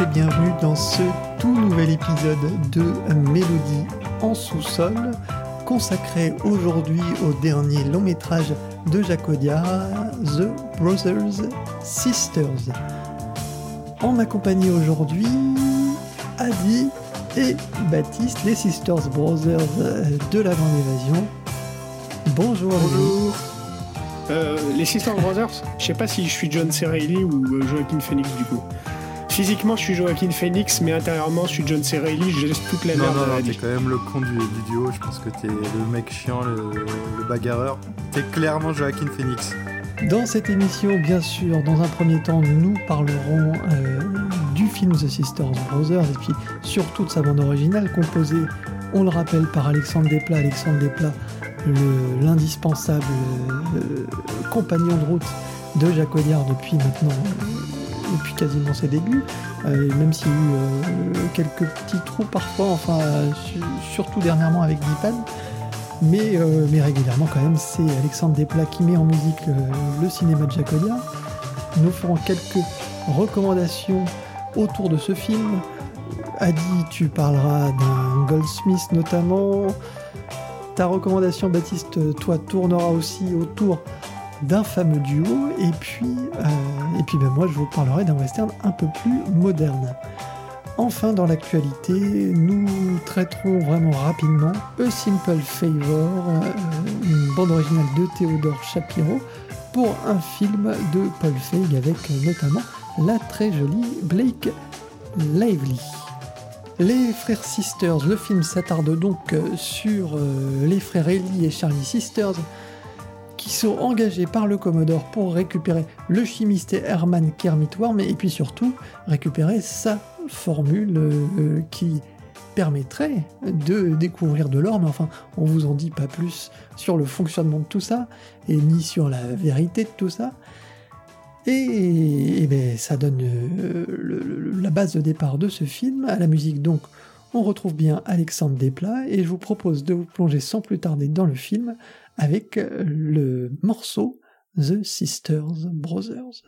et bienvenue dans ce tout nouvel épisode de Mélodie en sous-sol, consacré aujourd'hui au dernier long métrage de Jacques Audiard, The Brothers Sisters. En ma compagnie aujourd'hui, Adi et Baptiste, les Sisters Brothers de la Grande Évasion. Bonjour. Bonjour. Euh, les Sisters Brothers, je sais pas si je suis John C. ou euh, Joaquin Phoenix du coup. Physiquement, je suis Joaquin Phoenix, mais intérieurement, je suis John C. Reilly, je laisse toute la merde non, à non, Adi. t'es quand même le con du, du duo, je pense que t'es le mec chiant, le, le bagarreur. T'es clairement Joaquin Phoenix. Dans cette émission, bien sûr, dans un premier temps, nous parlerons euh, du film The Sisters Brothers et puis surtout de sa bande originale composée, on le rappelle, par Alexandre Desplat. Alexandre Desplat, le- l'indispensable euh, compagnon de route de Jacques Audiard depuis maintenant, euh, depuis quasiment ses débuts, même s'il y a eu quelques petits trous parfois, enfin, su- surtout dernièrement avec Dipan. Mais, euh, mais régulièrement quand même, c'est Alexandre Desplat qui met en musique euh, le cinéma de Audiard. Nous ferons quelques recommandations autour de ce film. Adi, tu parleras d'un Goldsmith notamment. Ta recommandation, Baptiste, toi, tournera aussi autour d'un fameux duo. Et puis, euh, et puis ben, moi, je vous parlerai d'un western un peu plus moderne. Enfin, dans l'actualité, nous traiterons vraiment rapidement A Simple Favor, euh, une bande originale de Théodore Shapiro, pour un film de Paul Feig avec euh, notamment la très jolie Blake Lively. Les frères Sisters, le film s'attarde donc euh, sur les frères Ellie et Charlie Sisters qui sont engagés par le Commodore pour récupérer le chimiste Herman Kermitworm et puis surtout récupérer sa formule euh, qui permettrait de découvrir de l'or, mais enfin, on vous en dit pas plus sur le fonctionnement de tout ça, et ni sur la vérité de tout ça. Et, ben, ça donne euh, la base de départ de ce film. À la musique, donc, on retrouve bien Alexandre Desplat, et je vous propose de vous plonger sans plus tarder dans le film avec euh, le morceau The Sisters Brothers.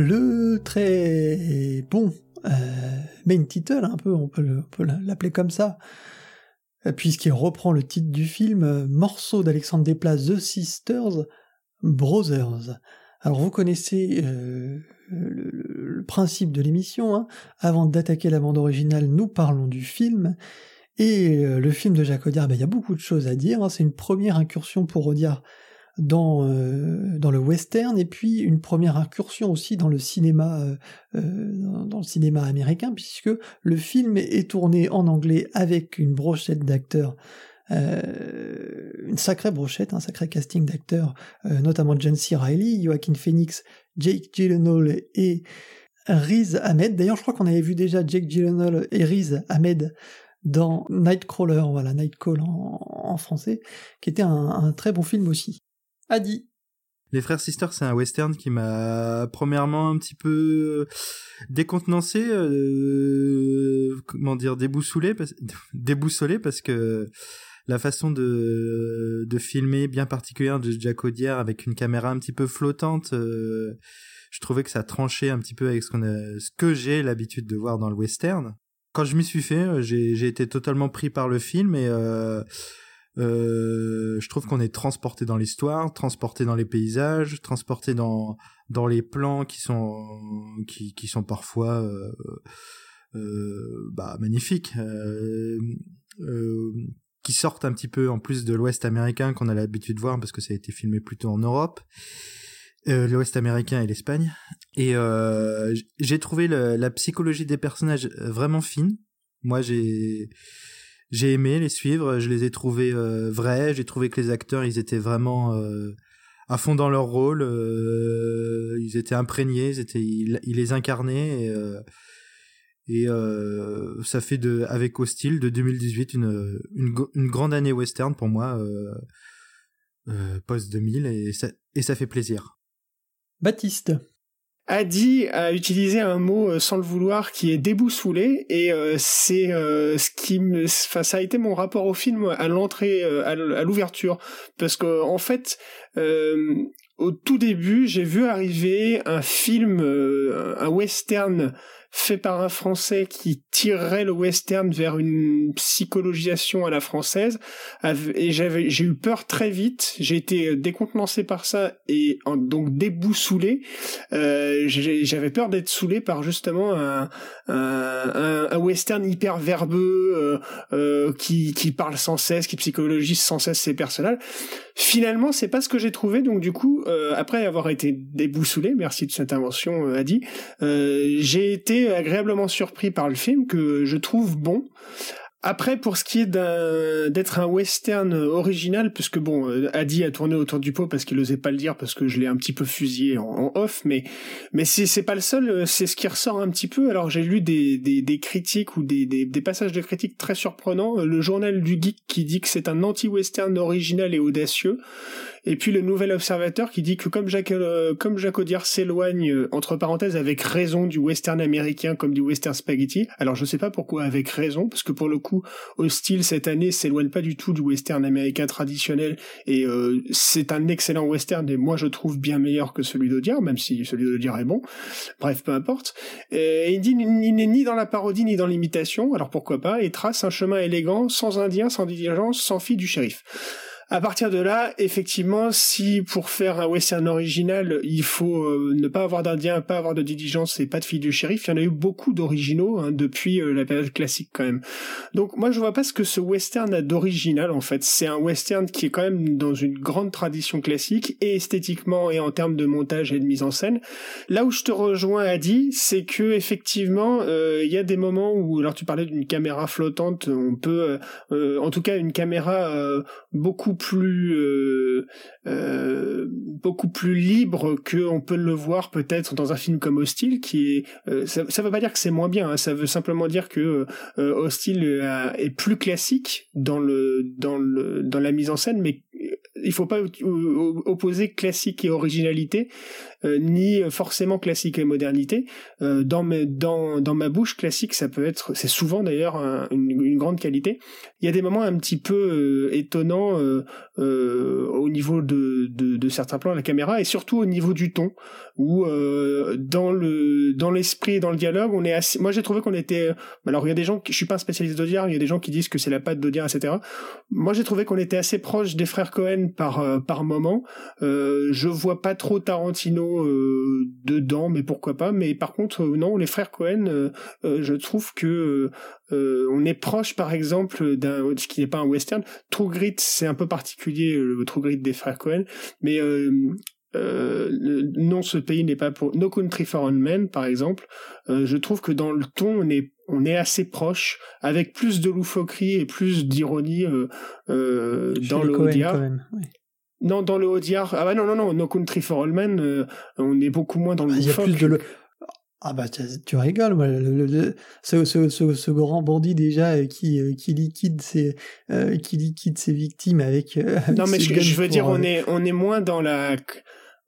Le très bon euh, main title, un peu, on peut l'appeler comme ça, euh, puisqu'il reprend le titre du film, euh, morceau d'Alexandre Desplat, The Sisters Brothers. Alors vous connaissez le, principe de l'émission, hein. avant d'attaquer la bande originale, nous parlons du film, et le film de Jacques Audiard, ben, il y a beaucoup de choses à dire, hein. c'est une première incursion pour Audiard dans, euh, dans le western et puis une première incursion aussi dans le cinéma euh, euh, dans le cinéma américain puisque le film est tourné en anglais avec une brochette d'acteurs une sacrée brochette, un sacré casting d'acteurs, notamment John C. Reilly, Joaquin Phoenix, Jake Gyllenhaal et Riz Ahmed. D'ailleurs, je crois qu'on avait vu déjà Jake Gyllenhaal et Riz Ahmed dans Nightcrawler, voilà, Nightcall en, français, qui était un, très bon film aussi. Adi. Les Frères Sisters, c'est un western qui m'a premièrement un petit peu décontenancé, euh, comment dire, déboussolé parce, déboussolé parce que la façon de, de filmer bien particulière de Jack Audière avec une caméra un petit peu flottante, euh, je trouvais que ça tranchait un petit peu avec ce, que j'ai l'habitude de voir dans le western. Quand je m'y suis fait, j'ai, j'ai été totalement pris par le film et euh, euh, je trouve qu'on est transporté dans l'histoire, transporté dans les paysages, transporté dans dans les plans qui sont qui qui sont parfois euh, euh, bah, magnifiques, euh, qui sortent un petit peu en plus de l'Ouest américain qu'on a l'habitude de voir parce que ça a été filmé plutôt en Europe. L'Ouest américain et l'Espagne. Et j'ai trouvé la psychologie des personnages vraiment fine. Moi, j'ai j'ai aimé les suivre, je les ai trouvés euh, vrais, j'ai trouvé que les acteurs ils étaient vraiment euh, à fond dans leur rôle, euh, ils étaient imprégnés, ils étaient ils, les incarnaient et, ça fait de avec Hostile de 2018 une, une, une grande année western pour moi post 2000 et ça et ça fait plaisir. Baptiste Adi a utilisé un mot euh, sans le vouloir qui est déboussoulé et euh, c'est euh, ce qui me enfin ça a été mon rapport au film à l'entrée à l'ouverture. Parce que en fait au tout début j'ai vu arriver un film un western fait par un Français qui tirerait le western vers une psychologisation à la française. Et j'avais, j'ai eu peur très vite. J'ai été décontenancé par ça et donc déboussoulé. Euh, j'avais peur d'être saoulé par justement un, un, un, western hyper verbeux euh, euh, qui, qui parle sans cesse, qui psychologise sans cesse ses personnages. Finalement, c'est pas ce que j'ai trouvé. Donc du coup, euh, après avoir été déboussoulé, merci de cette invention, euh, Adi, euh, j'ai été agréablement surpris par le film que je trouve bon. Après, pour ce qui est d'être un western original, puisque bon, euh, Adi a tourné autour du pot parce qu'il osait pas le dire parce que je l'ai un petit peu fusillé en, off, mais mais c'est pas le seul, euh, c'est ce qui ressort un petit peu. Alors j'ai lu des, des, critiques ou des, des, des, passages de critiques très surprenants. Le journal du geek qui dit que c'est un anti-western original et audacieux. Et puis le Nouvel Observateur qui dit que comme Jacques, euh, comme Jacques Audiard s'éloigne, euh, entre parenthèses, avec raison du western américain comme du western spaghetti, alors je sais pas pourquoi avec raison, parce que pour le coup, Hostile cette année s'éloigne pas du tout du western américain traditionnel, et euh, c'est un excellent western, et moi je trouve bien meilleur que celui d'Audiard, même si celui d'Audiard est bon. Bref, peu importe. Et il dit il n'est ni dans la parodie ni dans l'imitation, alors pourquoi pas, et trace un chemin élégant, sans indien, sans diligence, sans fille du shérif. À partir de là, effectivement, si pour faire un western original, il faut euh, ne pas avoir d'Indien, pas avoir de diligence et pas de fille du shérif, il y en a eu beaucoup d'originaux hein, depuis euh, la période classique quand même. Donc moi je vois pas ce que ce western a d'original en fait. C'est un western qui est quand même dans une grande tradition classique et esthétiquement et en termes de montage et de mise en scène. Là où je te rejoins Adi, c'est que effectivement euh, il y a des moments où alors tu parlais d'une caméra flottante, on peut en tout cas une caméra beaucoup plus euh, euh, beaucoup plus libre que on peut le voir peut-être dans un film comme Hostile qui est euh, ça, ça veut pas dire que c'est moins bien hein, ça veut simplement dire que Hostile est plus classique dans le dans le dans la mise en scène mais il faut pas opposer classique et originalité ni forcément classique et modernité. dans, mes, dans, dans ma bouche, classique, ça peut être, c'est souvent d'ailleurs une, une, grande qualité. Il y a des moments un petit peu étonnants au niveau de, de, de, certains plans la caméra et surtout au niveau du ton, où dans le dans l'esprit et dans le dialogue, on est assez. Moi, j'ai trouvé qu'on était. Alors, il y a des gens. Je suis pas un spécialiste d'Audiard, il y a des gens qui disent que c'est la patte d'Audiard, etc. Moi, j'ai trouvé qu'on était assez proche des frères Cohen par euh, par moment. Euh, je vois pas trop Tarantino euh, dedans, mais pourquoi pas. Mais par contre, euh, non, les frères Cohen, euh, je trouve que on est proche, par exemple, d'un ce qui n'est pas un western. True Grit, c'est un peu particulier, le True Grit des frères Cohen, mais euh, non, ce pays n'est pas pour No Country for Old Men, par exemple. Euh, je trouve que dans le ton, on est on est assez proche, avec plus de loufoquerie et plus d'ironie euh, dans le Odiar. Non, dans le Odiar. Ah bah non, non, non, No Country for Old Men, euh, on est beaucoup moins dans le ah. Il y a plus de le... Ah bah tu, rigoles, moi, le, ce, ce, ce, ce, grand bandit déjà qui, qui liquide ses qui liquide ses victimes avec. non mais je, je, veux dire, on est on est moins dans la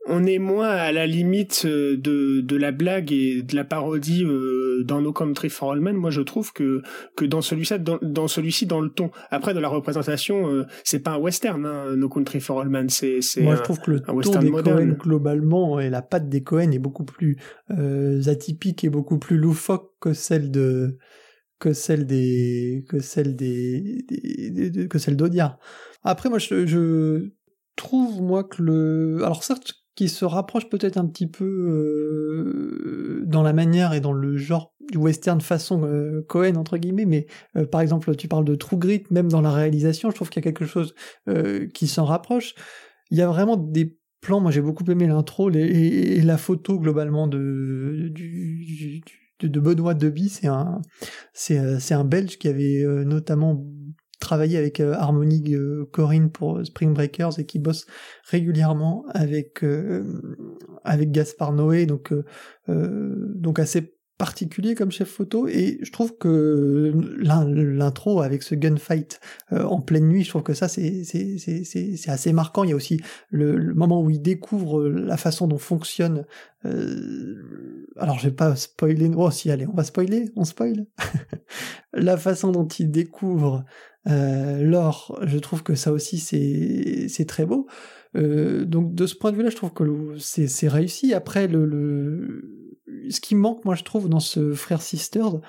on est moins à la limite euh, de, de la blague et de la parodie euh, dans No Country for All Men. Moi, je trouve que que dans celui-ci, dans, dans celui-ci, dans le ton. Après, dans la représentation, euh, c'est pas un western, hein, No Country for All Men. C'est c'est moi, je trouve que le ton des Cohen globalement et la patte des Cohen est beaucoup plus atypique et beaucoup plus loufoque que celle de que celle des que celle des, que celle d'Audiard. Après, moi, je, je trouve moi que le alors certes qui se rapproche peut-être un petit peu euh, dans la manière et dans le genre du western façon euh, Cohen entre guillemets, mais euh, par exemple tu parles de True Grit, même dans la réalisation, je trouve qu'il y a quelque chose qui s'en rapproche. Il y a vraiment des plans, moi j'ai beaucoup aimé l'intro et, la photo globalement de du, de Benoît Deby, c'est un c'est c'est un Belge qui avait notamment travaillé avec euh, Harmony euh, Corinne pour euh, Spring Breakers et qui bosse régulièrement avec avec Gaspard Noé. Donc donc assez particulier comme chef photo. Et je trouve que l'intro avec ce gunfight en pleine nuit je trouve que ça c'est c'est assez marquant. Il y a aussi le, moment où il découvre la façon dont fonctionne alors je vais pas spoiler. Oh si allez on va spoiler on spoil. La façon dont il découvre euh, l'or, je trouve que ça aussi c'est très beau. Euh, donc de ce point de vue-là, je trouve que c'est réussi. Après le, le ce qui manque, moi je trouve dans ce frère Sisters,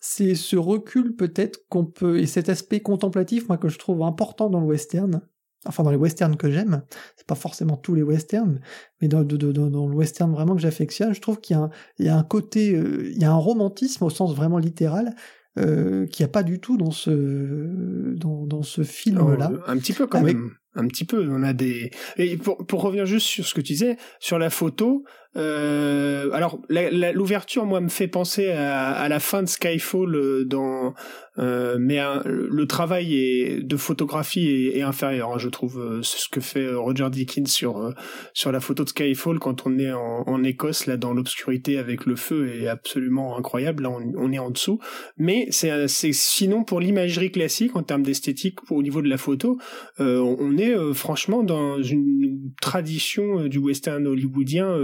c'est ce recul peut-être qu'on peut et cet aspect contemplatif, moi que je trouve important dans le western. Enfin, dans les westerns que j'aime, c'est pas forcément tous les westerns, mais dans, dans, le western vraiment que j'affectionne, je trouve qu'il y, a un, il y a un côté, euh, il y a un romantisme au sens vraiment littéral, euh, qu'il n'y a pas du tout dans ce dans, dans ce film là. un petit peu quand même. Un petit peu. On a des. Et pour, pour revenir juste sur ce que tu disais, sur la photo, euh, alors l'ouverture, moi, me fait penser à, à, la fin de Skyfall euh, dans euh, mais le travail est, de photographie est, inférieur, hein, je trouve. Euh, ce que fait euh, Roger Dickens sur sur la photo de Skyfall quand on est en, en Écosse, là dans l'obscurité avec le feu, est absolument incroyable. Là, on, on est en dessous. Mais c'est sinon pour l'imagerie classique en termes d'esthétique, au niveau de la photo, on est franchement dans une tradition du western hollywoodien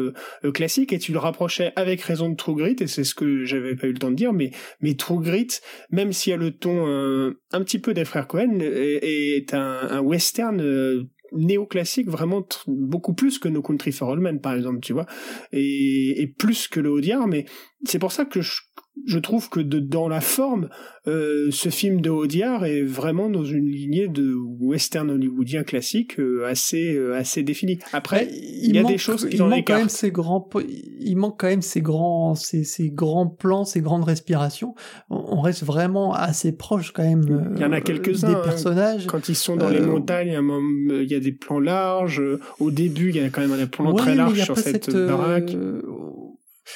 classique. Et tu le rapprochais avec raison de True Grit, et c'est ce que j'avais pas eu le temps de dire, mais mais True Grit, même s'il y a le ton euh, un petit peu des frères Cohen est, un, western euh, néoclassique vraiment beaucoup plus que No Country for All Men par exemple tu vois et, et plus que le Audiard mais c'est pour ça que je, je trouve que de, dans la forme, euh, ce film de Audiard est vraiment dans une lignée de western hollywoodien classique euh, assez euh, assez définie. Après, il, y a des choses qui il manque quand même ces grands, il manque quand même ces grands, ces, ces grands plans, ces grandes respirations. On, reste vraiment assez proche quand même. il y en a quelques-uns. Des hein. personnages. quand ils sont dans les montagnes, il y a des plans larges. Au début, il y a quand même un plan très large sur cette, baraque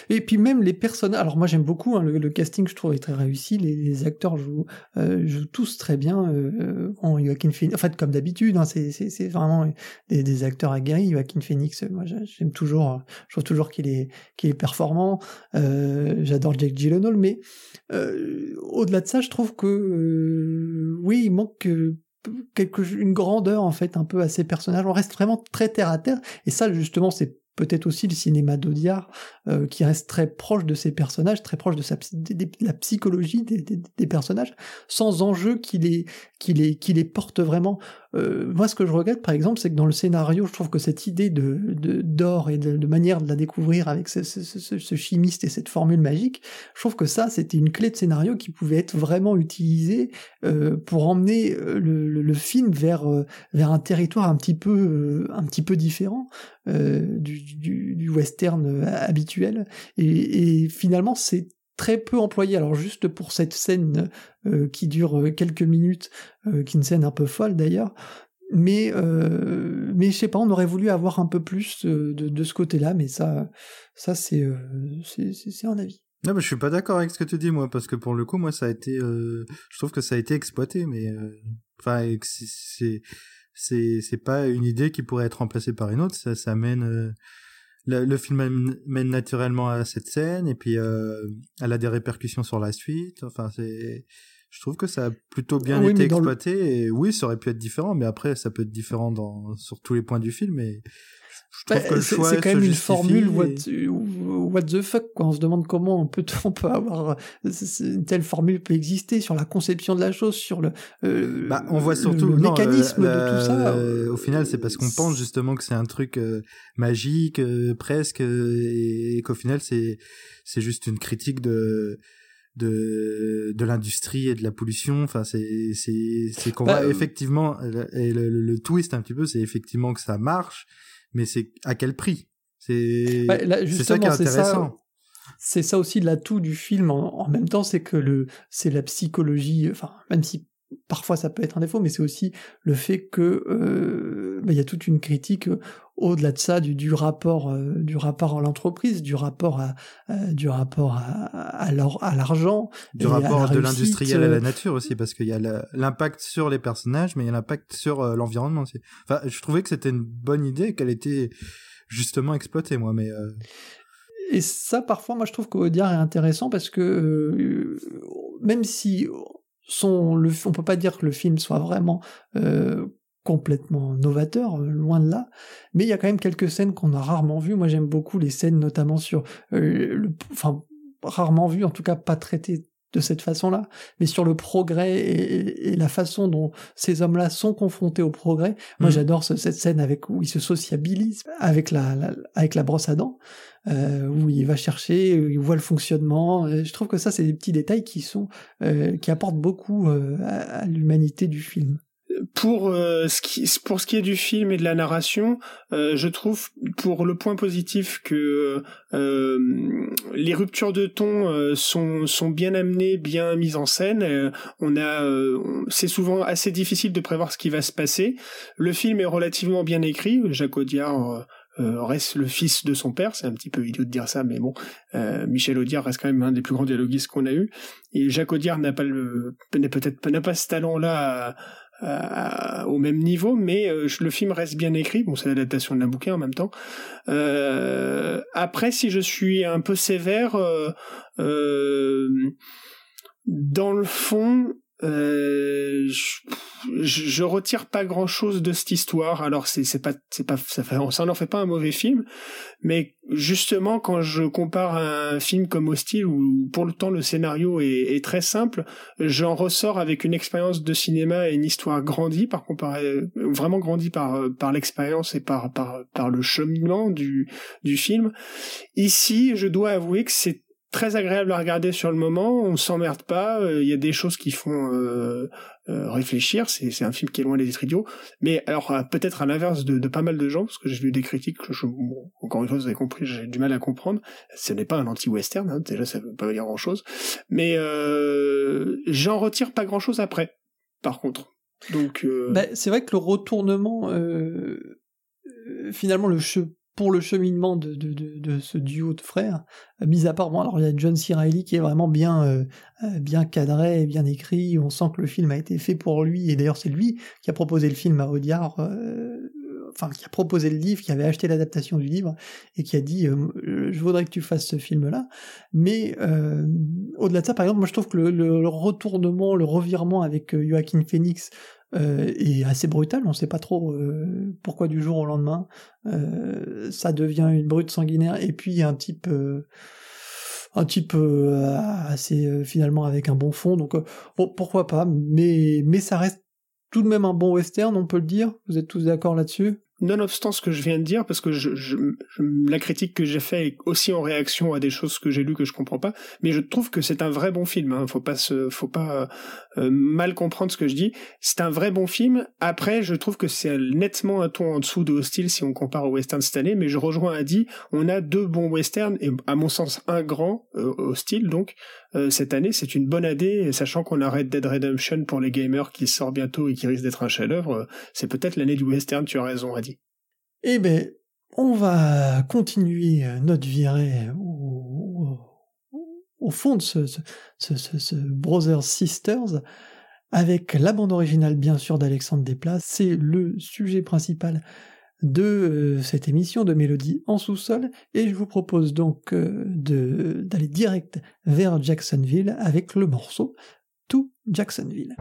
et puis même les personnages. Alors moi j'aime beaucoup hein, le, casting, je trouve est très réussi. Les, acteurs jouent, euh, jouent tous très bien. Euh, en Joaquin Phoenix, en fait comme d'habitude, hein, c'est vraiment des, des, acteurs aguerris. Joaquin Phoenix, moi j'aime toujours, je trouve toujours qu'il est qu'il est performant. Euh, J'adore Jake Gyllenhaal, mais euh, au-delà de ça, je trouve que euh, oui, il manque quelque une grandeur en fait un peu à ces personnages. On reste vraiment très terre à terre. Et ça justement c'est peut-être aussi le cinéma d'Audiard, euh, qui reste très proche de ses personnages, très proche de, la psychologie des, personnages, sans enjeu qui qui les porte vraiment. Euh, moi, ce que je regrette, par exemple, c'est que dans le scénario, je trouve que cette idée de d'or et de, manière de la découvrir avec ce, ce, ce, chimiste et cette formule magique, je trouve que ça, c'était une clé de scénario qui pouvait être vraiment utilisée euh, pour emmener euh, le, le, film vers euh, vers un territoire un petit peu un petit peu différent du, du, du, western habituel. Et, et finalement, c'est très peu employé. Alors juste pour cette scène euh, qui dure euh, quelques minutes, euh, qui est une scène un peu folle d'ailleurs, mais mais je sais pas, on aurait voulu avoir un peu plus de, de ce côté-là, mais ça ça c'est c'est un avis. Non, mais je suis pas d'accord avec ce que tu dis moi, parce que pour le coup, moi ça a été, je trouve que ça a été exploité, mais enfin c'est c'est pas une idée qui pourrait être remplacée par une autre, ça ça mène le, film mène naturellement à cette scène et puis euh, elle a des répercussions sur la suite. Enfin, c'est, je trouve que ça a plutôt bien été exploité. Et oui, ça aurait pu être différent, mais après, ça peut être différent dans sur tous les points du film. Et bah, c'est quand même une formule what, what, the fuck quoi. On se demande comment on peut on peut avoir une telle formule peut exister sur la conception de la chose, sur le euh, bah, on voit surtout le, mécanisme de tout ça. au final, c'est parce qu'on pense justement que c'est un truc euh, magique euh, presque et, qu'au final c'est c'est juste une critique de de de l'industrie et de la pollution enfin c'est c'est c'est qu'on bah, va effectivement et le, le, twist un petit peu c'est effectivement que ça marche mais c'est à quel prix? C'est ça qui est intéressant. C'est ça aussi l'atout du film en, même temps, c'est que le c'est la psychologie, enfin même si parfois ça peut être un défaut, mais c'est aussi le fait que euh, bah, il y a toute une critique euh, au-delà de ça du, du rapport euh, du rapport à l'entreprise, du rapport à du rapport à, à l'argent, du rapport de l'industriel à la nature aussi, parce qu'il y a l'impact sur les personnages, mais il y a l'impact sur l'environnement aussi. Enfin, je trouvais que c'était une bonne idée, qu'elle était justement exploitée, moi, mais. Et ça, parfois, moi, je trouve qu'Audiard est intéressant parce que même si son, le, on peut pas dire que le film soit vraiment euh, complètement novateur, euh, loin de là, mais il y a quand même quelques scènes qu'on a rarement vues. Moi, j'aime beaucoup les scènes, notamment sur, euh, le, enfin, rarement vues, en tout cas pas traitées de cette façon-là, mais sur le progrès et, la façon dont ces hommes-là sont confrontés au progrès. Moi, mmh. j'adore cette scène avec où ils se sociabilisent avec la, avec la brosse à dents. Euh, où il va chercher, il voit le fonctionnement. Euh, je trouve que ça, c'est des petits détails qui sont euh, qui apportent beaucoup à, l'humanité du film pour ce qui pour ce qui est du film et de la narration, je trouve pour le point positif que les ruptures de ton sont sont bien amenées, bien mises en scène. on a c'est souvent assez difficile de prévoir ce qui va se passer. Le film est relativement bien écrit. Jacques Audiard euh, reste le fils de son père. C'est un petit peu idiot de dire ça, mais bon, euh, Michel Audiard reste quand même un des plus grands dialoguistes qu'on a eu. Et Jacques Audiard n'a pas le, peut-être n'a pas ce talent-là au même niveau, mais euh, le film reste bien écrit. Bon, c'est l'adaptation la bouquin en même temps. après, si je suis un peu sévère, dans le fond, euh, je, je, retire pas grand chose de cette histoire. Alors c'est c'est pas c'est pas ça fait ça n'en fait pas un mauvais film, mais justement quand je compare un film comme Hostile où pour le temps le scénario est, est très simple, j'en ressors avec une expérience de cinéma et une histoire grandie par comparer vraiment grandie par par l'expérience et par par par le cheminement du du film. Ici, je dois avouer que c'est très agréable à regarder sur le moment, on s'emmerde pas, euh, il y a des choses qui font euh, euh, réfléchir, c'est un film qui est loin des idiots, mais alors peut-être à l'inverse de, de, pas mal de gens, parce que j'ai vu des critiques, que je, encore une fois vous avez compris, j'ai du mal à comprendre, ce n'est pas un anti-western, hein, déjà ça veut pas dire grand-chose, mais j'en retire pas grand-chose après, par contre. Donc, bah, c'est vrai que le retournement, finalement, le, pour le cheminement de, de, de, ce duo de frères, euh, mis à part, bon, alors il y a John C. Reilly qui est vraiment bien, euh, euh, bien cadré, bien écrit, on sent que le film a été fait pour lui, et d'ailleurs c'est lui qui a proposé le film à Audiard, enfin qui a proposé le livre, qui avait acheté l'adaptation du livre, et qui a dit je voudrais que tu fasses ce film-là. Mais au-delà de ça, par exemple, moi je trouve que le, le retournement, le revirement avec Joaquin Phoenix est assez brutal. On ne sait pas trop pourquoi du jour au lendemain ça devient une brute sanguinaire et puis un type un type assez finalement avec un bon fond. Donc bon, pourquoi pas, mais mais ça reste tout de même un bon western, on peut le dire. Vous êtes tous d'accord là-dessus? Nonobstant ce que je viens de dire, parce que je, je, la critique que j'ai fait est aussi en réaction à des choses que j'ai lues que je comprends pas, mais je trouve que c'est un vrai bon film. Hein. Faut pas se, faut pas euh, mal comprendre ce que je dis. C'est un vrai bon film. Après, je trouve que c'est nettement un ton en dessous de Hostile si on compare au western cette année, mais je rejoins Adi. On a deux bons westerns et à mon sens un grand euh, Hostile donc euh, cette année. C'est une bonne année, sachant qu'on a Red Dead Redemption pour les gamers qui sort bientôt et qui risque d'être un chef-d'œuvre. c'est peut-être l'année du western. Tu as raison, Adi. Eh bien, on va continuer notre virée au fond de ce, ce, ce, ce, Brothers Sisters avec la bande originale bien sûr d'Alexandre Desplat. C'est le sujet principal de euh, cette émission de Mélodie en sous-sol et je vous propose donc euh, d'aller direct vers Jacksonville avec le morceau To Jacksonville.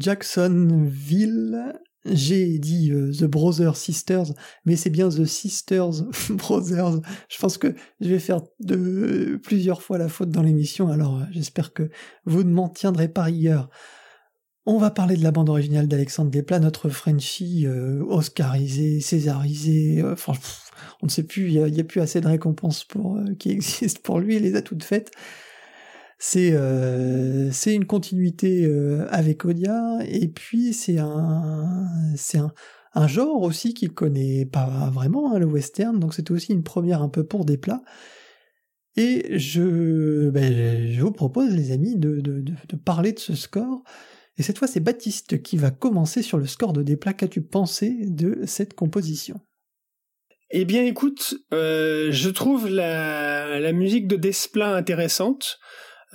Jacksonville. J'ai dit euh, The Brothers Sisters, mais c'est bien The Sisters Brothers. Je pense que je vais faire plusieurs fois la faute dans l'émission, alors euh, j'espère que vous ne m'en tiendrez pas rigueur. On va parler de la bande originale d'Alexandre Desplat, notre Frenchie euh, oscarisé, césarisé, on ne sait plus, il n'y a, plus assez de récompenses qui existent pour lui, il les a toutes faites. C'est c'est une continuité avec Odia et puis c'est un c'est un un genre aussi qu'il connaît pas vraiment, hein, le western, donc c'était aussi une première un peu pour des plats. Et je, ben, je vous propose, les amis, de, de, de, parler de ce score. Et cette fois, c'est Baptiste qui va commencer sur le score de Desplat. Qu'as-tu pensé de cette composition? Eh bien, écoute, euh, je trouve la, la musique de Desplat intéressante.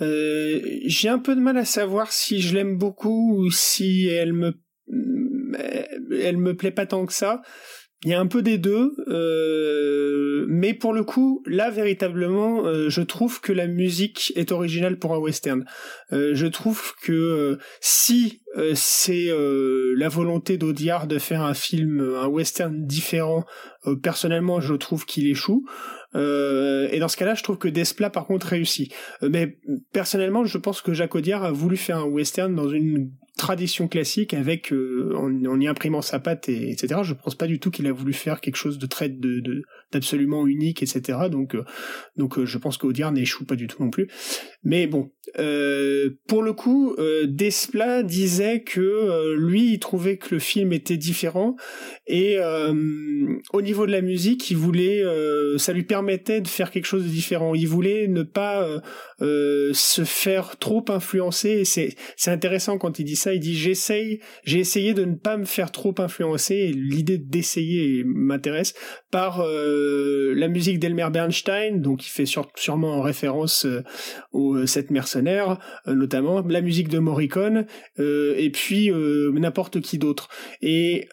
Euh, j'ai un peu de mal à savoir si je l'aime beaucoup ou si elle me elle me plaît pas tant que ça. Il y a un peu des deux, euh, mais pour le coup, là véritablement, euh, je trouve que la musique est originale pour un western. Euh, je trouve que si c'est la volonté d'Audiard de faire un film, un western différent, personnellement, je trouve qu'il échoue. Et dans ce cas-là, je trouve que Desplat, par contre, réussit. mais personnellement, je pense que Jacques Audiard a voulu faire un western dans une tradition classique avec euh, en, y imprimant sa patte et etc. Je pense pas du tout qu'il a voulu faire quelque chose de très de d'absolument unique etc. Donc euh, donc euh, je pense qu'Audiard n'échoue pas du tout non plus. Mais bon, pour le coup, Desplat disait que lui il trouvait que le film était différent et au niveau de la musique, il voulait ça lui permettait de faire quelque chose de différent. Il voulait ne pas se faire trop influencer. C'est intéressant quand il dit ça, il dit j'essaye, j'ai essayé de ne pas me faire trop influencer l'idée d'essayer m'intéresse par euh, la musique d'Elmer Bernstein, donc il fait sûrement en référence euh, aux euh, sept mercenaires, notamment la musique de Morricone et puis n'importe qui d'autre. Et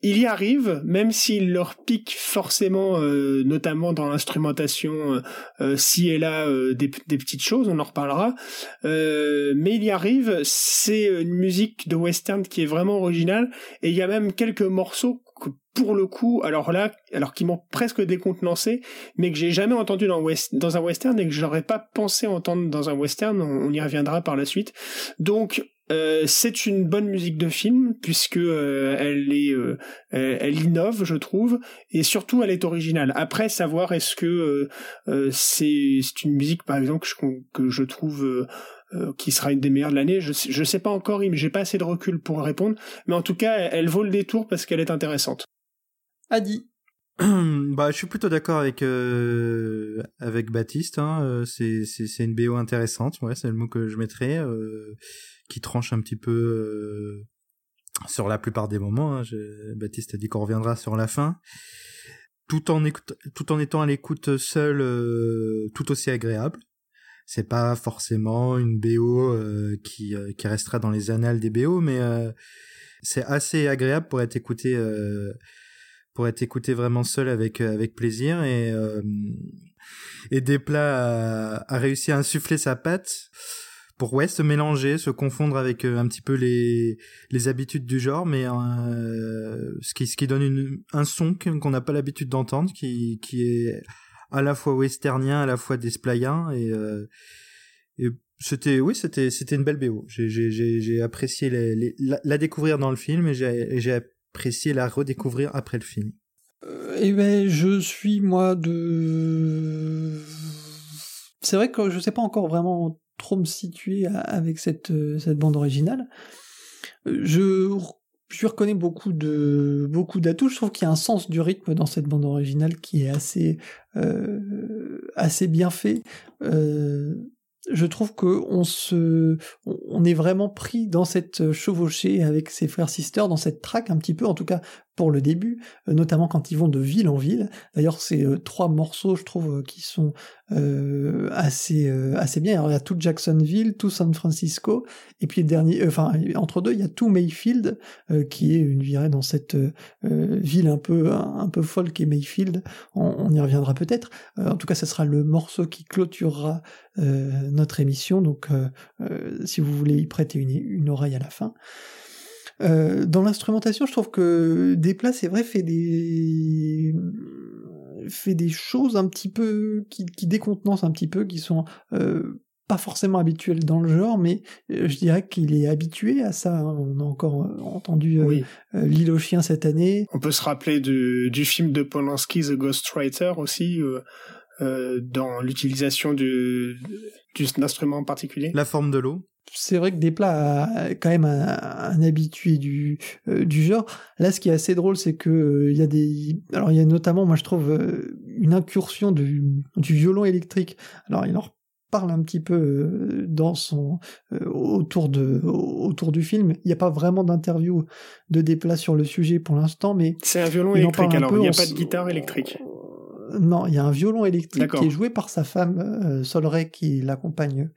il y arrive, même s'il leur pique forcément, euh, notamment dans l'instrumentation, euh, euh, si et là des, petites choses, on en reparlera. mais il y arrive, c'est une musique de western qui est vraiment originale, et il y a même quelques morceaux que pour le coup, alors là, alors qui m'ont presque décontenancé, mais que j'ai jamais entendu dans, dans un western et que j'aurais pas pensé entendre dans un western. on y reviendra par la suite. Donc euh, c'est une bonne musique de film puisque euh, elle est, euh, elle innove, je trouve, et surtout elle est originale. Après, savoir est-ce que c'est c'est une musique, par exemple, que je, que je trouve qui sera une des meilleures de l'année. Je je sais pas encore, j'ai pas assez de recul pour répondre. Mais en tout cas, elle, vaut le détour parce qu'elle est intéressante. Adi. bah, je suis plutôt d'accord avec avec Baptiste. Hein. C'est c'est une BO intéressante. Ouais, c'est le mot que je mettrais qui tranche un petit peu euh, sur la plupart des moments. Hein. Baptiste a dit qu'on reviendra sur la fin. Tout en, tout en étant à l'écoute seule, euh, tout aussi agréable. C'est pas forcément une BO euh, qui, qui restera dans les annales des BO, mais c'est assez agréable pour être écouté pour être écouté vraiment seul avec avec plaisir et et Desplat a, a réussi à insuffler sa patte pour ouais se mélanger, se confondre avec euh, un petit peu les les habitudes du genre, mais euh, ce qui ce qui donne une, un son qu'on n'a pas l'habitude d'entendre, qui qui est à la fois westernien, à la fois desplayant et euh, et c'était oui c'était c'était une belle BO. J'ai j'ai j'ai apprécié les, la, découvrir dans le film et j'ai j'ai apprécié la redécouvrir après le film. Eh ben je suis moi de c'est vrai que je sais pas encore vraiment trop me situer avec cette, euh, cette bande originale. Euh, je, je reconnais beaucoup de beaucoup d'atouts. Je trouve qu'il y a un sens du rythme dans cette bande originale qui est assez euh, assez bien fait. Je trouve que on se, on est vraiment pris dans cette chevauchée avec ses frères sisters, dans cette traque un petit peu, en tout cas pour le début, euh, notamment quand ils vont de ville en ville. D'ailleurs, c'est euh, trois morceaux, je trouve, euh, qui sont assez assez bien. Alors il y a tout Jacksonville, tout San Francisco, et puis le dernier, enfin entre deux, il y a tout Mayfield, qui est une virée dans cette ville un peu un, peu folle qu'est Mayfield. On, y reviendra peut-être. en tout cas, ce sera le morceau qui clôturera notre émission. Donc, si vous voulez y prêter une, une oreille à la fin. Euh, dans l'instrumentation, je trouve que Desplat, c'est vrai, fait des fait des choses un petit peu qui, qui décontenancent un petit peu, qui sont euh, pas forcément habituel dans le genre, mais je dirais qu'il est habitué à ça. Hein. On a encore entendu L'île aux chiens cette année. On peut se rappeler du, du film de Polanski, The Ghostwriter aussi, euh, dans l'utilisation du, d'un instrument en particulier. La forme de l'eau c'est vrai que Desplat a quand même un, habitué du euh, du genre. Là, ce qui est assez drôle, c'est que euh, il y a des, alors il y a notamment, moi je trouve une incursion du, du violon électrique. Alors il en parle un petit peu dans son autour de autour du film. Il n'y a pas vraiment d'interview de Desplat sur le sujet pour l'instant, mais c'est un violon électrique. Alors il n'y a pas de guitare électrique. Non, il y a un violon électrique qui est joué par sa femme, euh, Solray, qui l'accompagne.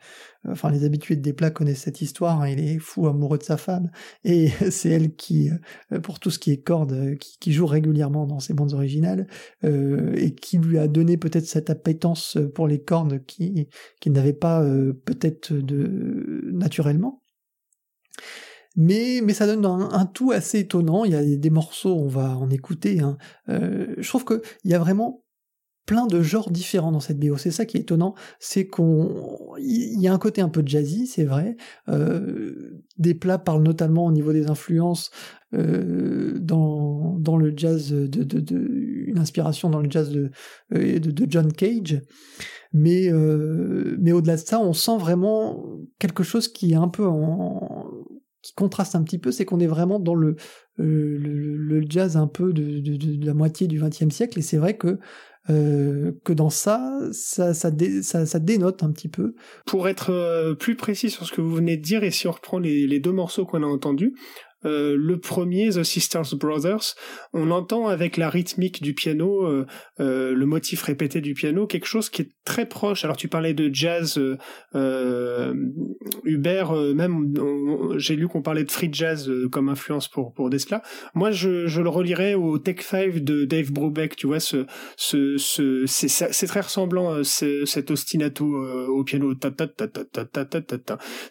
Enfin, les habitués de Desplat connaissent cette histoire. Hein, il est fou amoureux de sa femme. Et c'est elle qui, euh, pour tout ce qui est cordes, euh, qui, joue régulièrement dans ses bandes originales, et qui lui a donné peut-être cette appétence pour les cordes qui, qui n'avait pas peut-être de naturellement mais mais ça donne un, tout assez étonnant. Il y a des, morceaux, on va en écouter. Hein. je trouve que il y a vraiment plein de genres différents dans cette BO. C'est ça qui est étonnant, c'est qu'on il y a un côté un peu jazzy, c'est vrai. Euh, des plats parlent notamment au niveau des influences euh, dans dans le jazz de, de, une inspiration dans le jazz de euh, de, de John Cage. Mais mais au-delà de ça, on sent vraiment quelque chose qui est un peu en qui contraste un petit peu, c'est qu'on est vraiment dans le, le, jazz un peu de, de, de la moitié du XXe siècle, et c'est vrai que euh, que dans ça, ça, ça, dénote un petit peu. Pour être euh, plus précis sur ce que vous venez de dire, et si on reprend les deux morceaux qu'on a entendus, euh, le premier, The Sisters Brothers, on entend avec la rythmique du piano, euh, euh, le motif répété du piano, quelque chose qui est très proche. Alors tu parlais de jazz, Hubert, même j'ai lu qu'on parlait de free jazz comme influence pour pour Desplat. Moi, je, je le relirais au Tech 5 de Dave Brubeck. Tu vois, ce ce, ce c'est très ressemblant cet ostinato au piano.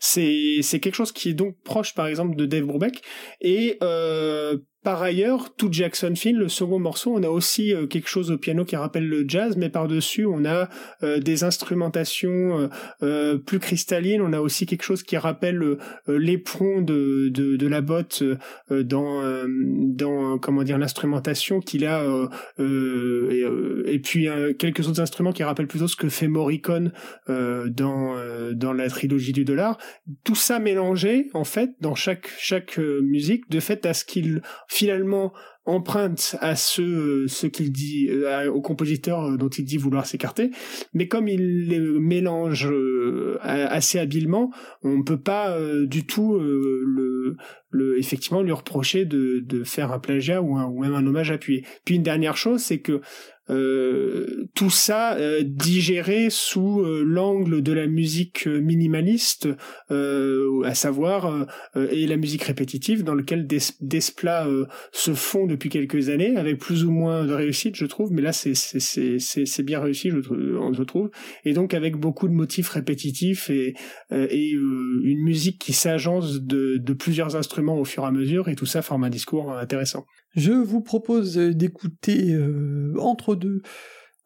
C'est c'est quelque chose qui est donc proche, par exemple, de Dave Brubeck. Et euh, par ailleurs, tout Jackson Field, le second morceau, on a aussi euh, quelque chose au piano qui rappelle le jazz, mais par-dessus, on a euh, des instrumentations euh, plus cristallines. On a aussi quelque chose qui rappelle l'éperon de, de, de, la botte dans, dans comment dire l'instrumentation qu'il a, et, et, puis quelques autres instruments qui rappellent plutôt ce que fait Morricone dans dans la trilogie du dollar. Tout ça mélangé, en fait, dans chaque chaque musique, de fait à ce qu'il finalement emprunte à ce ce qu'il dit euh, au compositeur euh, dont il dit vouloir s'écarter. Mais comme il les mélange euh, assez habilement on ne peut pas du tout le, le effectivement lui reprocher de, de faire un plagiat ou, même un hommage appuyé. Puis une dernière chose c'est que euh, tout ça euh, digéré sous euh, l'angle de la musique minimaliste, à savoir et la musique répétitive, dans lequel des, Desplat se font depuis quelques années, avec plus ou moins de réussite, je trouve. Mais là, c'est bien réussi, je, trouve. Et donc avec beaucoup de motifs répétitifs et et une musique qui s'agence de, de plusieurs instruments au fur et à mesure, et tout ça forme un discours intéressant. Je vous propose d'écouter euh, entre deux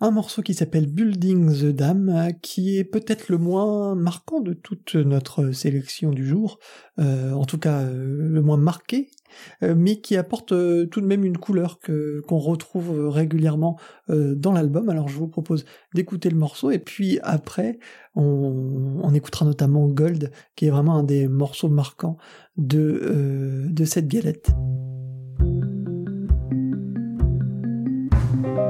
un morceau qui s'appelle Building the Dam, qui est peut-être le moins marquant de toute notre sélection du jour, euh, en tout cas euh, le moins marqué, mais qui apporte tout de même une couleur que qu'on retrouve régulièrement dans l'album. Alors je vous propose d'écouter le morceau et puis après on, on, écoutera notamment Gold, qui est vraiment un des morceaux marquants de de cette galette. Building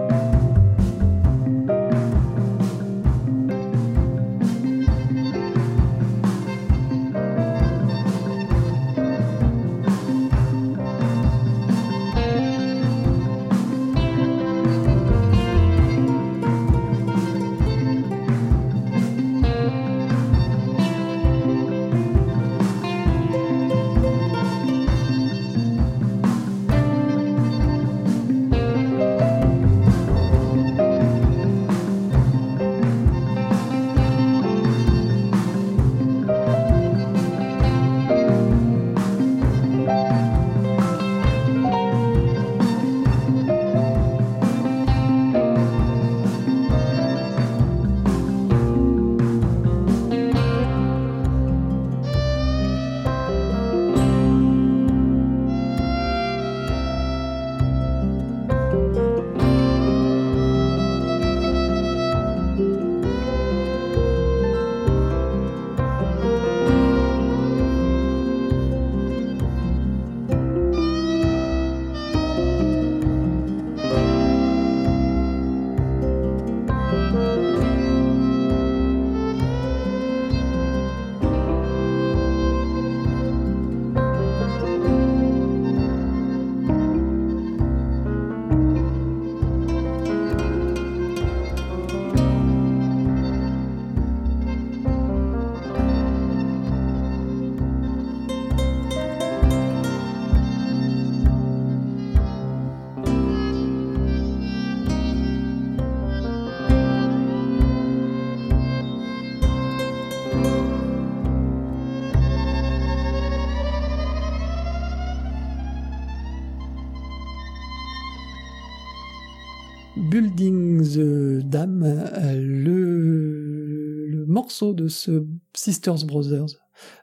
de ce Sisters Brothers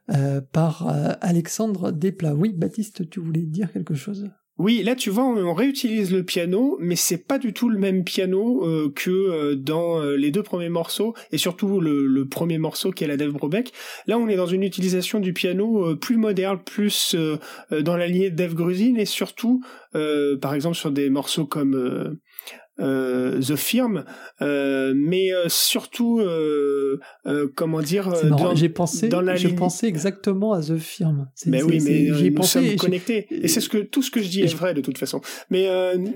euh, par euh, Alexandre Desplat. Oui, Baptiste, tu voulais dire quelque chose? Oui, là tu vois, on, réutilise le piano, mais c'est pas du tout le même piano euh, que dans les deux premiers morceaux, et surtout le, premier morceau qui est la Dave Brobeck. Là, on est dans une utilisation du piano plus moderne, plus dans la lignée de Dave Grusin, et surtout, par exemple, sur des morceaux comme The Firm, euh, mais euh, surtout, comment dire, j'ai pensé, dans la je pensais exactement à The Firm. Mais oui, mais j'ai pensé connecté, et c'est ce que tout ce que je dis est vrai de toute façon. Mais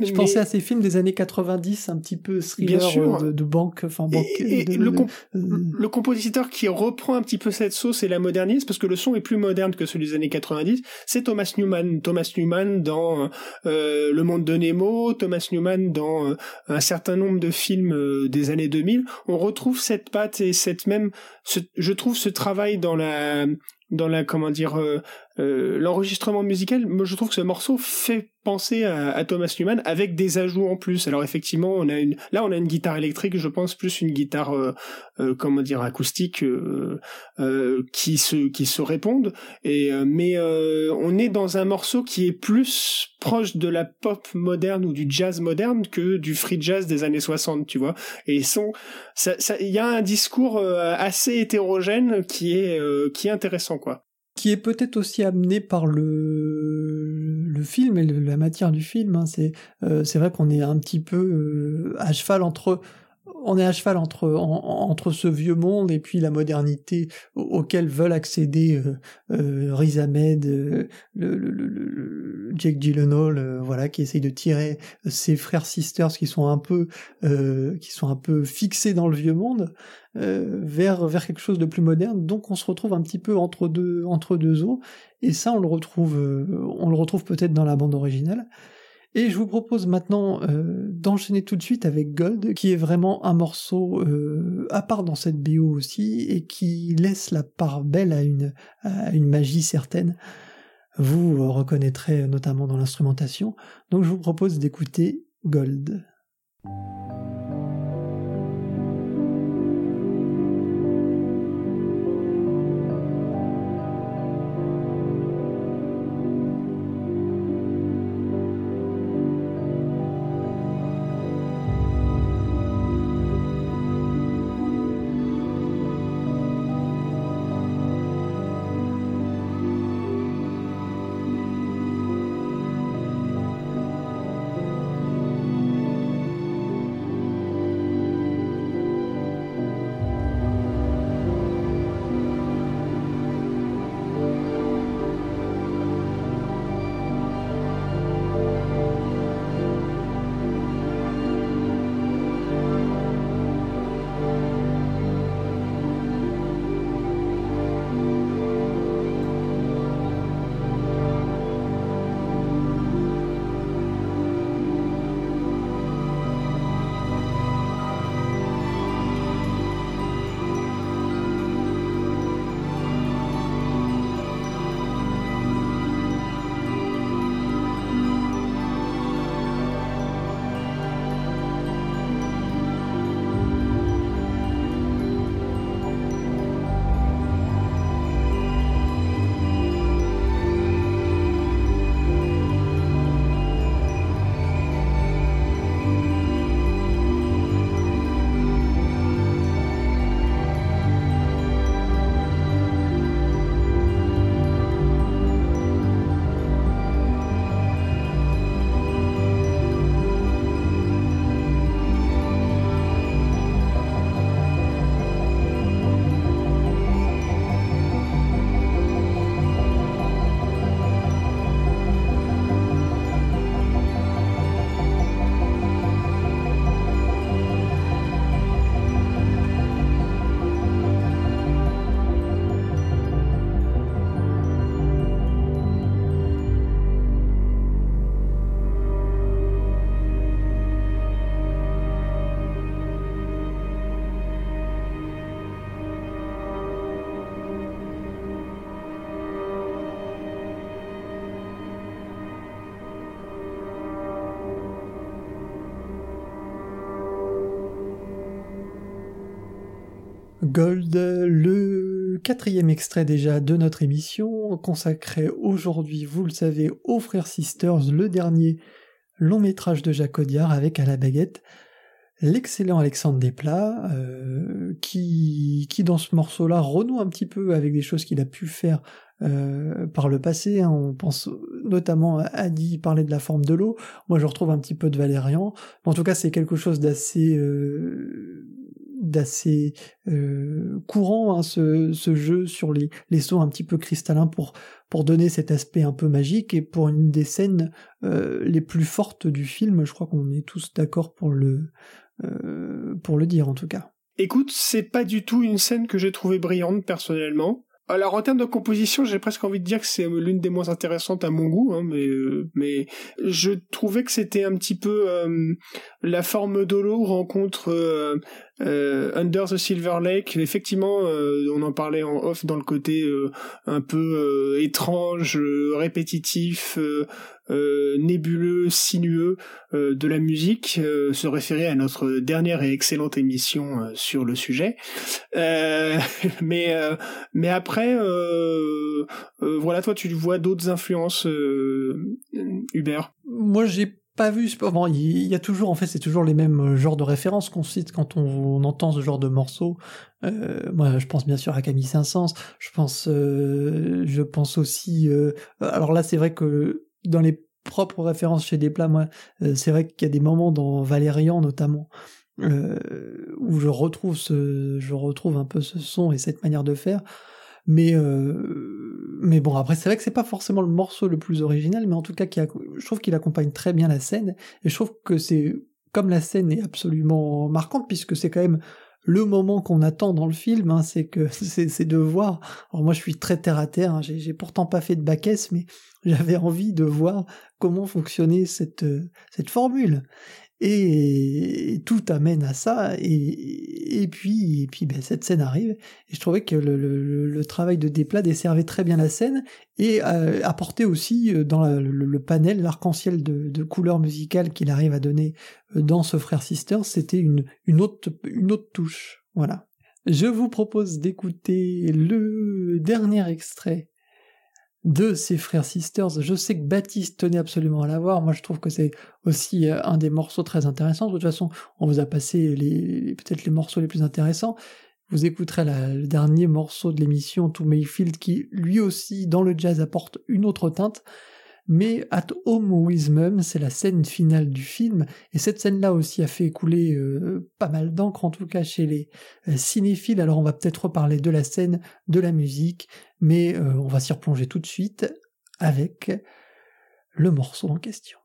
je pensais à ces films des années 90, un petit peu thriller de, de, banque, enfin banque. Et, le, le, compositeur qui reprend un petit peu cette sauce et la modernise, parce que le son est plus moderne que celui des années 90, c'est Thomas Newman. Thomas Newman dans Le Monde de Nemo, Thomas Newman dans un certain nombre de films euh, des années 2000, on retrouve cette patte et cette même, je trouve ce travail dans la, dans la, comment dire, euh, euh, l'enregistrement musical. Je trouve que ce morceau fait penser à, Thomas Newman avec des ajouts en plus. Alors effectivement, on a une, là on a une guitare électrique, je pense plus une guitare, euh, comment dire, acoustique qui se qui se répondent. Et mais on est dans un morceau qui est plus proche de la pop moderne ou du jazz moderne que du free jazz des années 60, tu vois. Et son, ça, il y a un discours assez hétérogène qui est qui est intéressant, qui est peut-être aussi amené par le, le film et la matière du film. Hein. C'est euh, c'est vrai qu'on est un petit peu euh, à cheval entre on est à cheval entre entre ce vieux monde et puis la modernité auquel veulent accéder euh, euh Riz Ahmed, euh, le, le, le, Jake Gyllenhaal, euh, voilà, qui essaye de tirer ses frères sisters qui sont un peu qui sont un peu fixés dans le vieux monde vers vers quelque chose de plus moderne. Donc on se retrouve un petit peu entre deux entre deux eaux et ça on le retrouve on le retrouve peut-être dans la bande originale. Et je vous propose maintenant euh, d'enchaîner tout de suite avec Gold, qui est vraiment un morceau euh, à part dans cette BO aussi, et qui laisse la part belle à une, à une magie certaine. Vous reconnaîtrez notamment dans l'instrumentation. Donc je vous propose d'écouter Gold. Gold, le quatrième extrait déjà de notre émission, consacré aujourd'hui, vous le savez, aux Frères Sisters, le dernier long métrage de Jacques Audiard avec à la baguette l'excellent Alexandre Desplat, euh, qui, qui dans ce morceau-là renoue un petit peu avec des choses qu'il a pu faire euh, par le passé. Hein. On pense notamment à Adi parler de la forme de l'eau. Moi, je retrouve un petit peu de Valérian. En tout cas, c'est quelque chose d'assez euh, d'assez euh, courant hein, ce, ce, jeu sur les, les sons un petit peu cristallins pour pour donner cet aspect un peu magique. Et pour une des scènes euh, les plus fortes du film je crois qu'on est tous d'accord pour le euh, pour le dire en tout cas. Écoute c'est pas du tout une scène que j'ai trouvée brillante personnellement. Alors en termes de composition, j'ai presque envie de dire que c'est l'une des moins intéressantes à mon goût, hein, mais mais je trouvais que c'était un petit peu la forme d'Holo rencontre euh, Under the Silver Lake, effectivement, euh, on en parlait en off dans le côté euh, un peu étrange, répétitif, nébuleux, sinueux de la musique, se référer à notre dernière et excellente émission sur le sujet. mais mais après, voilà, toi, tu vois d'autres influences, Hubert? Moi, j'ai pas vu. Bon, il y a toujours, en fait, c'est toujours les mêmes euh, genres de références qu'on cite quand on, entend ce genre de morceaux. Euh, moi, je pense bien sûr à Camille Saint-Saëns. Je pense, euh, je pense aussi. Euh, alors là, c'est vrai que dans les propres références chez Desplat, moi, euh, c'est vrai qu'il y a des moments dans Valérian notamment où je retrouve ce, je retrouve un peu ce son et cette manière de faire. Mais euh, mais bon après c'est vrai que c'est pas forcément le morceau le plus original, mais en tout cas qui je trouve qu'il accompagne très bien la scène et je trouve que c'est comme la scène est absolument marquante puisque c'est quand même le moment qu'on attend dans le film, hein, c'est que c'est de voir. Alors moi, je suis très terre à terre. Hein, j'ai pourtant pas fait de bac mais j'avais envie de voir comment fonctionnait cette cette formule et tout amène à ça et, et puis et puis ben, cette scène arrive. Et je trouvais que le, le, le travail de Desplat desservait très bien la scène et euh, apportait aussi euh, dans le, le panel l'arc-en-ciel de, de couleurs musicales qu'il arrive à donner euh, dans ce frère sister c'était une une autre une autre touche. Voilà. Je vous propose d'écouter le dernier extrait de ses frères sisters. Je sais que Baptiste tenait absolument à l'avoir. Moi, je trouve que c'est aussi euh, un des morceaux très intéressants. De toute façon, on vous a passé les, peut-être les morceaux les plus intéressants. Vous écouterez le dernier morceau de l'émission, To Mayfield, qui lui aussi, dans le jazz, apporte une autre teinte mais At Home with Mum, c'est la scène finale du film, et cette scène-là aussi a fait couler euh, pas mal d'encre, en tout cas chez les euh, cinéphiles, alors on va peut-être reparler de la scène, de la musique, mais euh, on va s'y replonger tout de suite avec le morceau en question.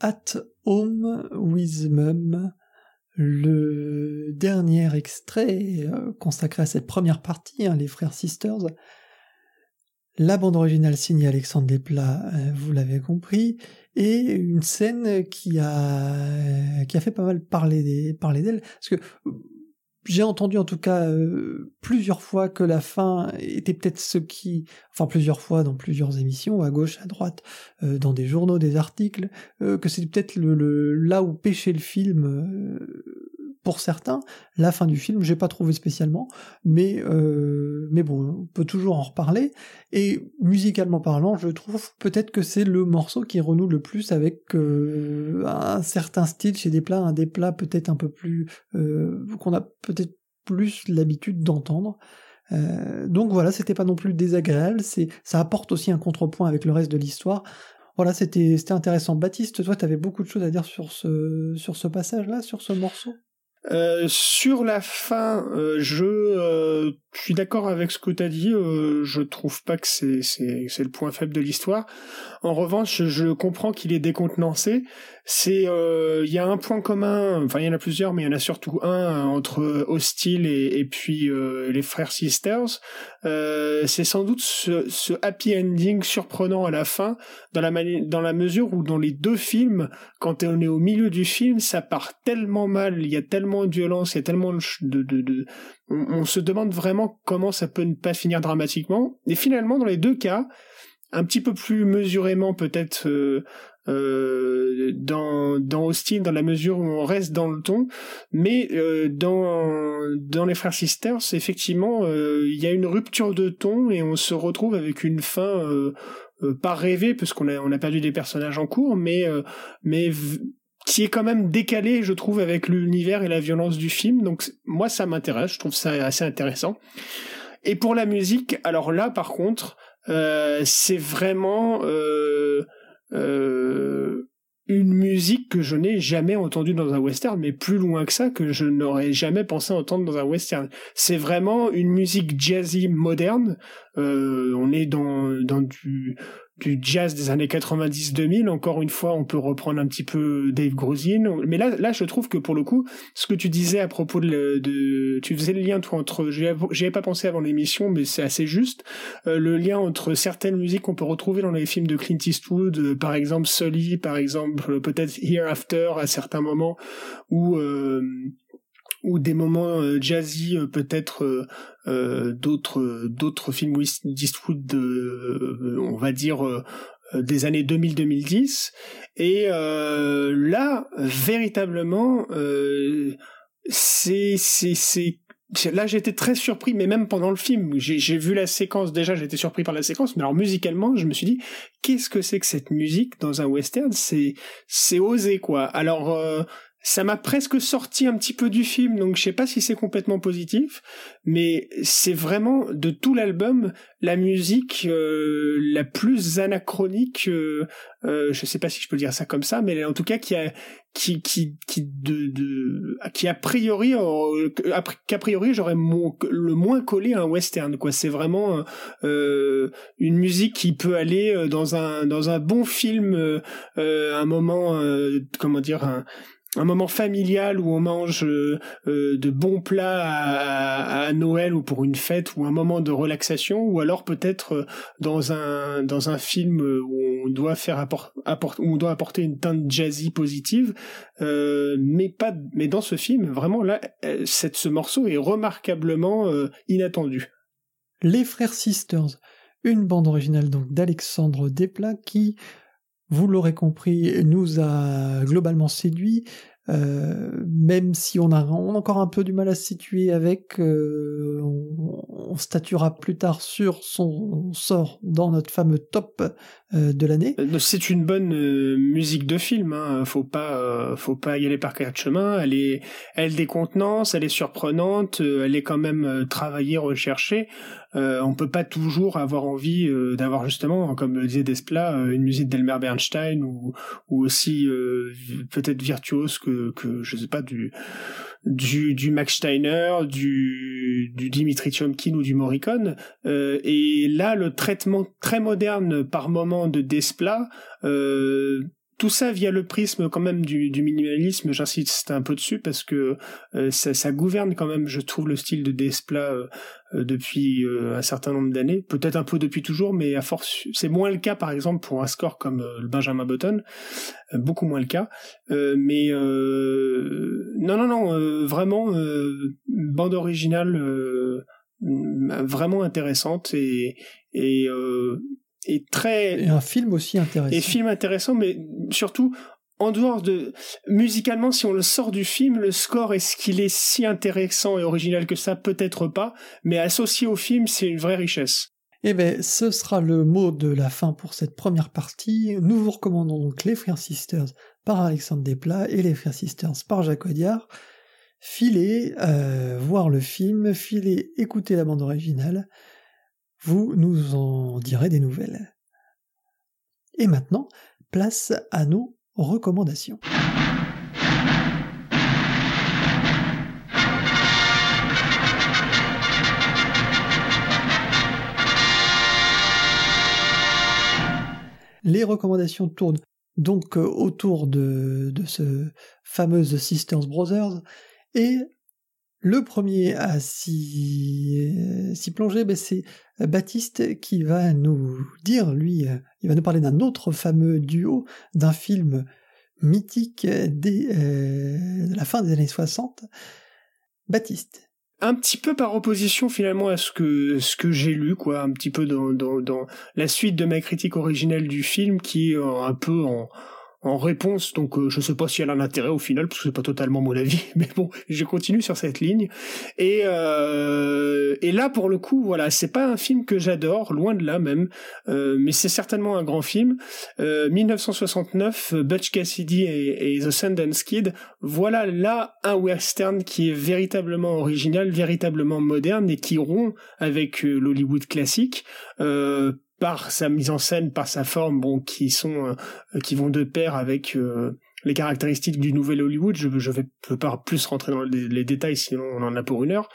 At Home with Mum, le dernier extrait euh, consacré à cette première partie, hein, les frères Sisters. La bande originale signée Alexandre Desplat, euh, vous l'avez compris, et une scène qui a fait pas mal parler parler d'elle, parce que j'ai entendu en tout cas euh, plusieurs fois que la fin était peut-être ce qui, enfin plusieurs fois dans plusieurs émissions, à gauche, à droite, euh, dans des journaux, des articles, euh, que c'était peut-être le, là où pêchait le film pour certains. La fin du film, j'ai pas trouvé spécialement, mais euh, mais bon, on peut toujours en reparler. Et musicalement parlant, je trouve peut-être que c'est le morceau qui renoue le plus avec euh, un certain style chez des plats, un des plats peut-être un peu plus euh, qu'on a peut-être plus l'habitude d'entendre. donc voilà, c'était pas non plus désagréable, c'est ça apporte aussi un contrepoint avec le reste de l'histoire. Voilà, c'était c'était intéressant. Baptiste, toi, tu avais beaucoup de choses à dire sur ce sur ce passage-là, sur ce morceau? Euh, sur la fin, euh, je, euh, suis d'accord avec ce que tu as dit. je trouve pas que c'est le point faible de l'histoire. En revanche, je comprends qu'il est décontenancé c'est euh, il y a un point commun enfin il y en a plusieurs mais il y en a surtout un entre Hostile et, et puis euh, les frères Sisters. Euh, c'est sans doute ce, ce, happy ending surprenant à la fin dans la dans la mesure où dans les deux films quand on est au milieu du film ça part tellement mal il y a tellement de violence il y a tellement de, de, de on, on se demande vraiment comment ça peut ne pas finir dramatiquement. Et finalement dans les deux cas un petit peu plus mesurément peut-être euh, euh, dans dans Austin dans la mesure où on reste dans le ton. Mais euh, dans dans les frères sisters effectivement euh, il y a une rupture de ton et on se retrouve avec une fin euh, pas rêvée parce qu'on a on a perdu des personnages en cours mais mais qui est quand même décalé je trouve avec l'univers et la violence du film. Donc moi ça m'intéresse. Je trouve ça assez intéressant. Et pour la musique alors là par contre c'est vraiment euh, euh, une musique que je n'ai jamais entendue dans un western, mais plus loin que ça, que je n'aurais jamais pensé entendre dans un western. C'est vraiment une musique jazzy moderne. Euh, on est dans, dans du, du jazz des années 90-2000. Encore une fois, on peut reprendre un petit peu Dave Grusin. Mais là, là, je trouve que pour le coup, ce que tu disais à propos de, de tu faisais le lien toi entre, j'y avais pas pensé avant l'émission, mais c'est assez juste, euh, le lien entre certaines musiques qu'on peut retrouver dans les films de Clint Eastwood, euh, par exemple Sully, par exemple peut-être Hereafter à certains moments, ou euh, ou des moments euh, jazzy euh, peut-être euh, d'autres d'autres films d'Eastwood on va dire des années 2000-2010 et là véritablement c'est c'est c'est là j'étais très surpris mais même pendant le film j'ai vu la séquence déjà j'étais surpris par la séquence mais alors musicalement je me suis dit qu'est-ce que c'est que cette musique dans un western? C'est c'est osé quoi. Alors ça m'a presque sorti un petit peu du film, donc je sais pas si c'est complètement positif, mais c'est vraiment de tout l'album la musique euh, la plus anachronique. Euh, euh, je sais pas si je peux dire ça comme ça, mais en tout cas qui a qui qui qui de, de qui a priori euh, qu'a priori j'aurais le moins collé à un western quoi. C'est vraiment euh, une musique qui peut aller dans un dans un bon film, un moment comment dire un un moment familial où on mange euh, euh, de bons plats à, Noël ou pour une fête ou un moment de relaxation ou alors peut-être euh, dans un dans un film où on doit faire où on doit apporter une teinte jazzy positive mais pas mais dans ce film vraiment là cette, ce morceau est remarquablement inattendu. Les frères Sisters, une bande originale donc d'Alexandre Desplat qui vous l'aurez compris, nous a globalement séduit, euh, même si on a, encore un peu du mal à se situer avec, euh, on, statuera plus tard sur son sort dans notre fameux top de l'année. C'est une bonne musique de film, hein. faut pas, faut pas y aller par quatre chemins. Elle est, elle décontenance, elle est surprenante, elle est quand même travaillée, recherchée. Euh, on peut pas toujours avoir envie euh, d'avoir justement, comme le disait Desplat, euh, une musique d'Elmer Bernstein ou, ou aussi peut-être virtuose que, que je sais pas du du, du Max Steiner, du, du Dimitri Chomkin ou du Morricone. et là, le traitement très moderne par moment de Desplat tout ça via le prisme quand même du, du minimalisme. J'insiste un peu dessus parce que euh, ça, ça, gouverne quand même, je trouve, le style de Desplat euh, euh, depuis un certain nombre d'années. Peut-être un peu depuis toujours, mais à force, c'est moins le cas, par exemple, pour un score comme le Benjamin Button, beaucoup moins le cas. mais non, non, non, vraiment bande originale vraiment intéressante et et et très et un film aussi intéressant. Et film intéressant, mais surtout en dehors de musicalement, si on le sort du film, le score est-ce qu'il est si intéressant et original que ça? Peut-être pas, mais associé au film, c'est une vraie richesse. Eh bien, ce sera le mot de la fin pour cette première partie. Nous vous recommandons donc Les Frères Sisters par Alexandre Desplat et Les Frères Sisters par Jacques Audiard. Filez euh, voir le film, filez écouter la bande originale vous nous en direz des nouvelles. Et maintenant, place à nos recommandations. Les recommandations tournent donc autour de, ce fameux Sisters Brothers et le premier à s'y, plonger, ben, c'est Baptiste qui va nous dire, lui, euh, il va nous parler d'un autre fameux duo, d'un film mythique euh, la fin des années 60. Baptiste. Un petit peu par opposition finalement à ce que ce que j'ai lu quoi, un petit peu dans, la suite de ma critique originelle du film qui est un peu en en réponse. Donc euh, je sais pas si elle a un intérêt au final parce que c'est pas totalement mon avis, mais bon, je continue sur cette ligne. Et euh, et là pour le coup, voilà, c'est pas un film que j'adore, loin de là même, euh, mais c'est certainement un grand film. 1969, Butch Cassidy et, et, The Sundance Kid, voilà là un western qui est véritablement original, véritablement moderne et qui rompt avec l'Hollywood classique. Euh, par sa mise en scène, par sa forme, bon, qui sont, euh, qui vont de pair avec euh, les caractéristiques du nouvel Hollywood. Je je vais peux pas plus rentrer dans les, détails, sinon on en a pour une heure.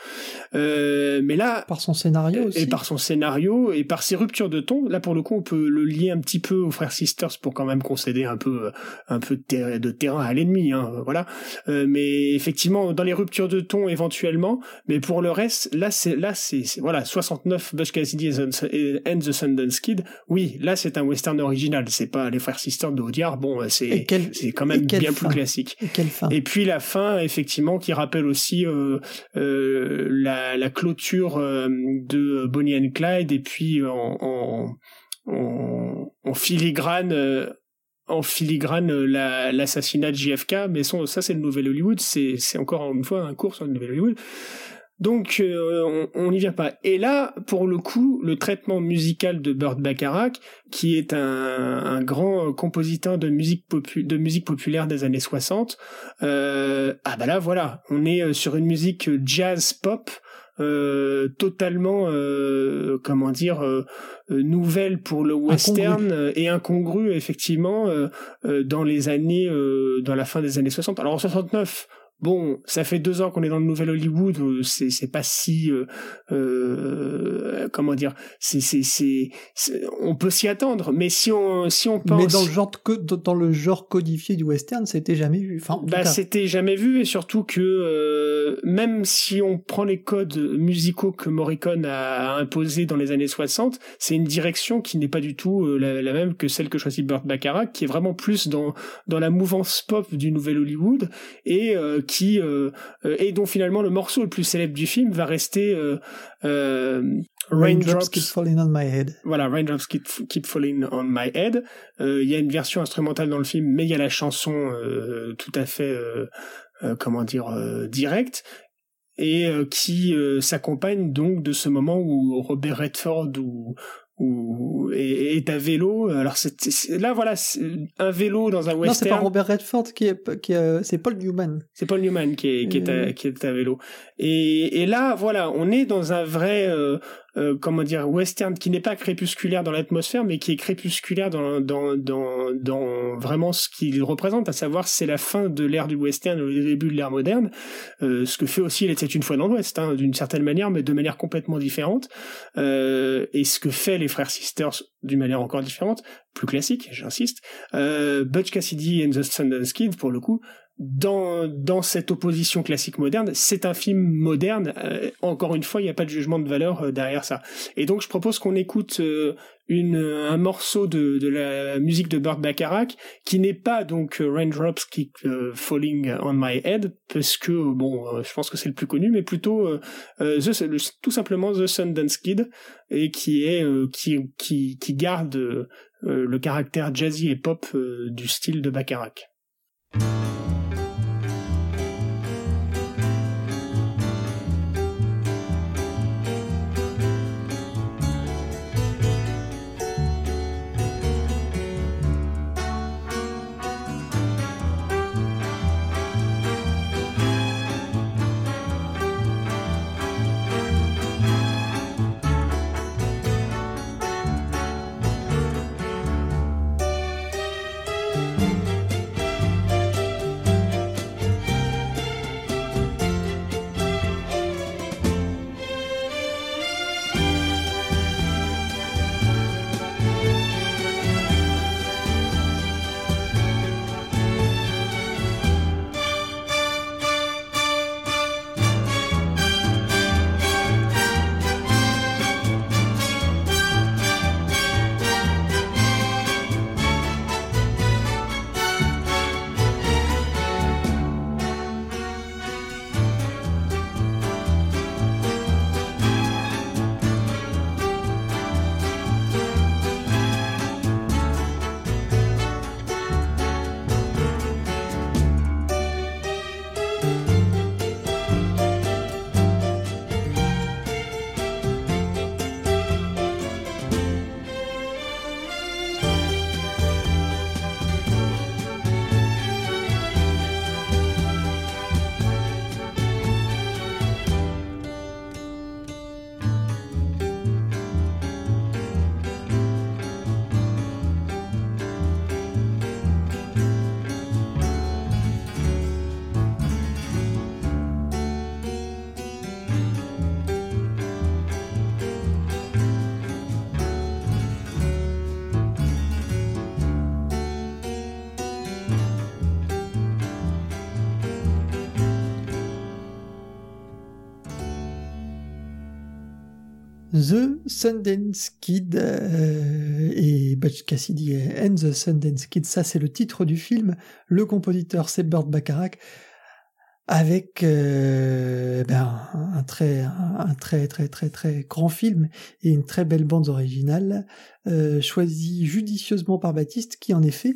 Euh, mais là, par son scénario aussi. et par son scénario et par ses ruptures de ton, là pour le coup, on peut le lier un petit peu aux frères Sisters pour quand même concéder un peu un peu de, de terrain à l'ennemi, hein, voilà. Euh, mais effectivement, dans les ruptures de ton éventuellement, mais pour le reste, là c'est là c'est voilà 69 Bush Cassidy and the Sundance Kid. Oui, là c'est un western original, c'est pas les frères Sisters de Audiard. Bon, c'est c'est quand même bien plus classique. Et, puis la fin, effectivement, qui rappelle aussi euh, euh, la, la, clôture euh, de Bonnie and Clyde, et puis en, en, en, en filigrane en filigrane l'assassinat de JFK, mais ça c'est le nouvel Hollywood, c'est encore une fois un cours sur le nouvel Hollywood. Donc euh, on n'y vient pas. Et là, pour le coup, le traitement musical de Burt Bacharach, qui est un, un grand compositeur de musique, de musique populaire des années 60, euh, ah bah là voilà, on est euh, sur une musique jazz pop. Euh, totalement euh, comment dire nouvelle pour le western et incongrue effectivement dans les années dans la fin des années 60 alors en 69 bon, ça fait deux ans qu'on est dans le nouvel Hollywood, euh, c'est c'est pas si euh, euh, comment dire, c'est c'est c'est on peut s'y attendre, mais si on si on pense mais dans le genre dans le genre codifié du western, c'était jamais vu. Enfin, bah c'était jamais vu et surtout que euh, même si on prend les codes musicaux que Morricone a imposés dans les années 60, c'est une direction qui n'est pas du tout euh, la, la, même que celle que choisit Burt Bacharach, qui est vraiment plus dans dans la mouvance pop du nouvel Hollywood et qui euh, euh, et dont finalement le morceau le plus célèbre du film va rester euh, Raindrops keep falling on my head. Voilà, Raindrops keep, keep falling on my head. Il y a une version instrumentale dans le film, mais il y a la chanson tout à fait, comment dire, directe et qui s'accompagne donc de ce moment où Robert Redford ou ou est, à vélo. Alors c'est là voilà un vélo dans un western. Non, c'est pas Robert Redford qui est qui c'est Paul Newman. C'est Paul Newman qui est qui est à, euh. qui est à vélo. Et et là voilà, on est dans un vrai euh, euh, comment dire western qui n'est pas crépusculaire dans l'atmosphère mais qui est crépusculaire dans dans dans dans vraiment ce qu'il représente à savoir c'est la fin de l'ère du western le début de l'ère moderne euh, ce que fait aussi il était une fois dans l'ouest hein, d'une certaine manière mais de manière complètement différente euh, et ce que fait les frères sisters d'une manière encore différente plus classique j'insiste euh, Butch Cassidy and the Sundance Kid pour le coup dans, dans cette opposition classique moderne, c'est un film moderne. Euh, encore une fois, il n'y a pas de jugement de valeur euh, derrière ça. Et donc, je propose qu'on écoute euh, une, un morceau de, de la musique de Burt Bacharach qui n'est pas donc Raindrops Keep Falling on My Head, parce que, bon, je pense que c'est le plus connu, mais plutôt the, tout simplement The Sundance Kid, et qui est qui, qui, qui garde le caractère jazzy et pop du style de Bacharach. Sundance Kid euh, et Butch Cassidy and the Sundance Kid, ça c'est le titre du film. Le compositeur c'est Burt Bacharach avec euh, ben, un très un très très très très grand film et une très belle bande originale euh, choisie judicieusement par Baptiste qui en effet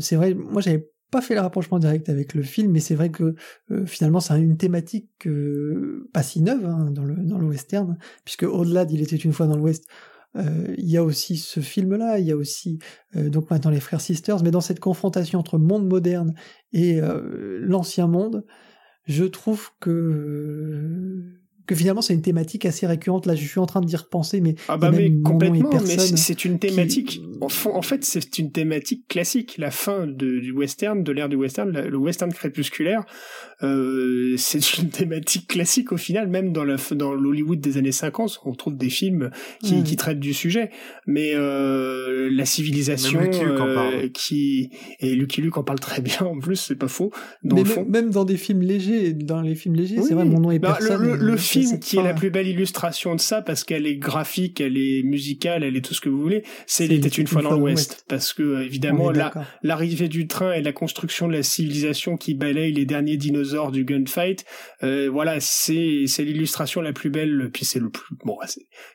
c'est vrai moi j'avais pas fait le rapprochement direct avec le film, mais c'est vrai que euh, finalement c'est une thématique euh, pas si neuve hein, dans, le, dans le western, puisque au-delà d'Il était une fois dans l'Ouest, euh, il y a aussi ce film-là, il y a aussi donc maintenant les frères sisters, mais dans cette confrontation entre monde moderne et l'ancien monde, je trouve que que finalement c'est une thématique assez récurrente. Là, je suis en train de dire repenser, mais ah bah mais complètement. Mais c'est une thématique. En, fait, c'est une thématique classique. La fin de, du western, de l'ère du western, le western crépusculaire, euh, c'est une thématique classique au final, même dans le dans l'Hollywood des années 50, on trouve des films qui, qui traitent du sujet. Mais euh, la civilisation euh, qui et Lucky Luke en parle très bien en plus, c'est pas faux. Dans le fond. même dans des films légers, dans les films légers, c'est vrai, mon nom est bah, personne. Le, le, film qui est la plus belle illustration de ça, parce qu'elle est graphique, elle est musicale, elle est tout ce que vous voulez, c'est était une fois dans l'Ouest, parce que évidemment l'arrivée du train et la construction de la civilisation qui balaye les derniers dinosaures du gunfight. Euh, voilà, c'est c'est l'illustration la plus belle. Puis c'est le plus bon.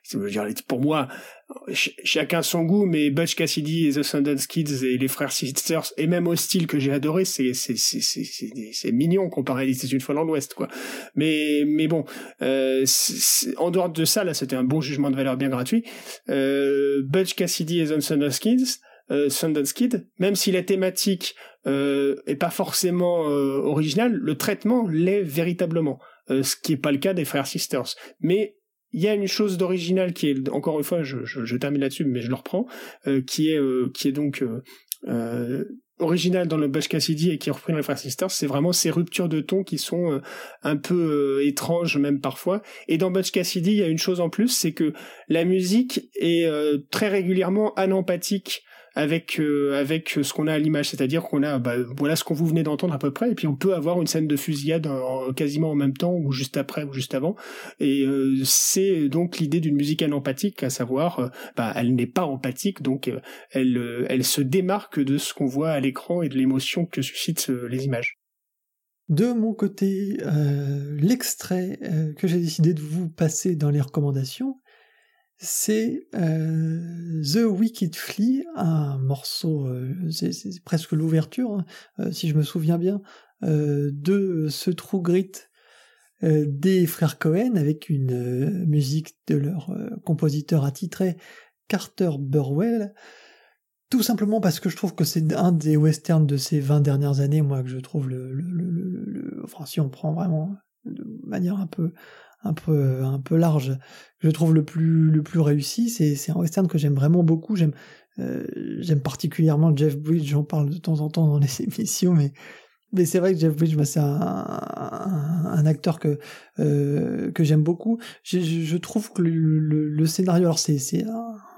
C'est pour moi, chacun son goût, mais Butch Cassidy et The Sundance Kids et les frères Sisters et même Hostile que j'ai adoré, c'est c'est c'est c'est mignon comparé à C'est une fois dans l'Ouest quoi. Mais mais bon, euh, en dehors de ça là, c'était un bon jugement de valeur bien gratuit. Euh, Cassidy et The Sundance Kids. Euh, Sundance Kid, même si la thématique euh, est pas forcément euh, originale, le traitement l'est véritablement, euh, ce qui est pas le cas des frères Sisters. Mais il y a une chose d'original qui est encore une fois, je, je, je termine là-dessus, mais je le reprends, euh, qui est euh, qui est donc euh, original dans le Bush Cassidy et qui est repris dans les Frères Sisters, c'est vraiment ces ruptures de ton qui sont un peu étranges même parfois. Et dans Butch Cassidy, il y a une chose en plus, c'est que la musique est très régulièrement anempathique avec euh, avec ce qu'on a à l'image, c'est-à-dire qu'on a bah, voilà ce qu'on vous venez d'entendre à peu près, et puis on peut avoir une scène de fusillade quasiment en même temps ou juste après ou juste avant, et euh, c'est donc l'idée d'une musique anempathique, à savoir, euh, bah, elle n'est pas empathique, donc elle elle se démarque de ce qu'on voit à l'écran et de l'émotion que suscitent les images. De mon côté, l'extrait que j'ai décidé de vous passer dans les recommandations, c'est euh, The Wicked Flea, un morceau, euh, c'est presque l'ouverture, hein, euh, si je me souviens bien, de ce True Grit des frères Cohen avec une musique de leur compositeur attitré Carter Burwell. Tout simplement parce que je trouve que c'est un des westerns de ces 20 dernières années, moi, que je trouve le, le, le, le enfin, si on prend vraiment de manière un peu un peu un peu large. Je trouve le plus le plus réussi c'est c'est un western que j'aime vraiment beaucoup. J'aime euh, j'aime particulièrement Jeff Bridges j'en parle de temps en temps dans les émissions mais mais c'est vrai que Jeff Bridges c'est un, un, acteur que euh, que j'aime beaucoup. Je, trouve que le, scénario alors c'est c'est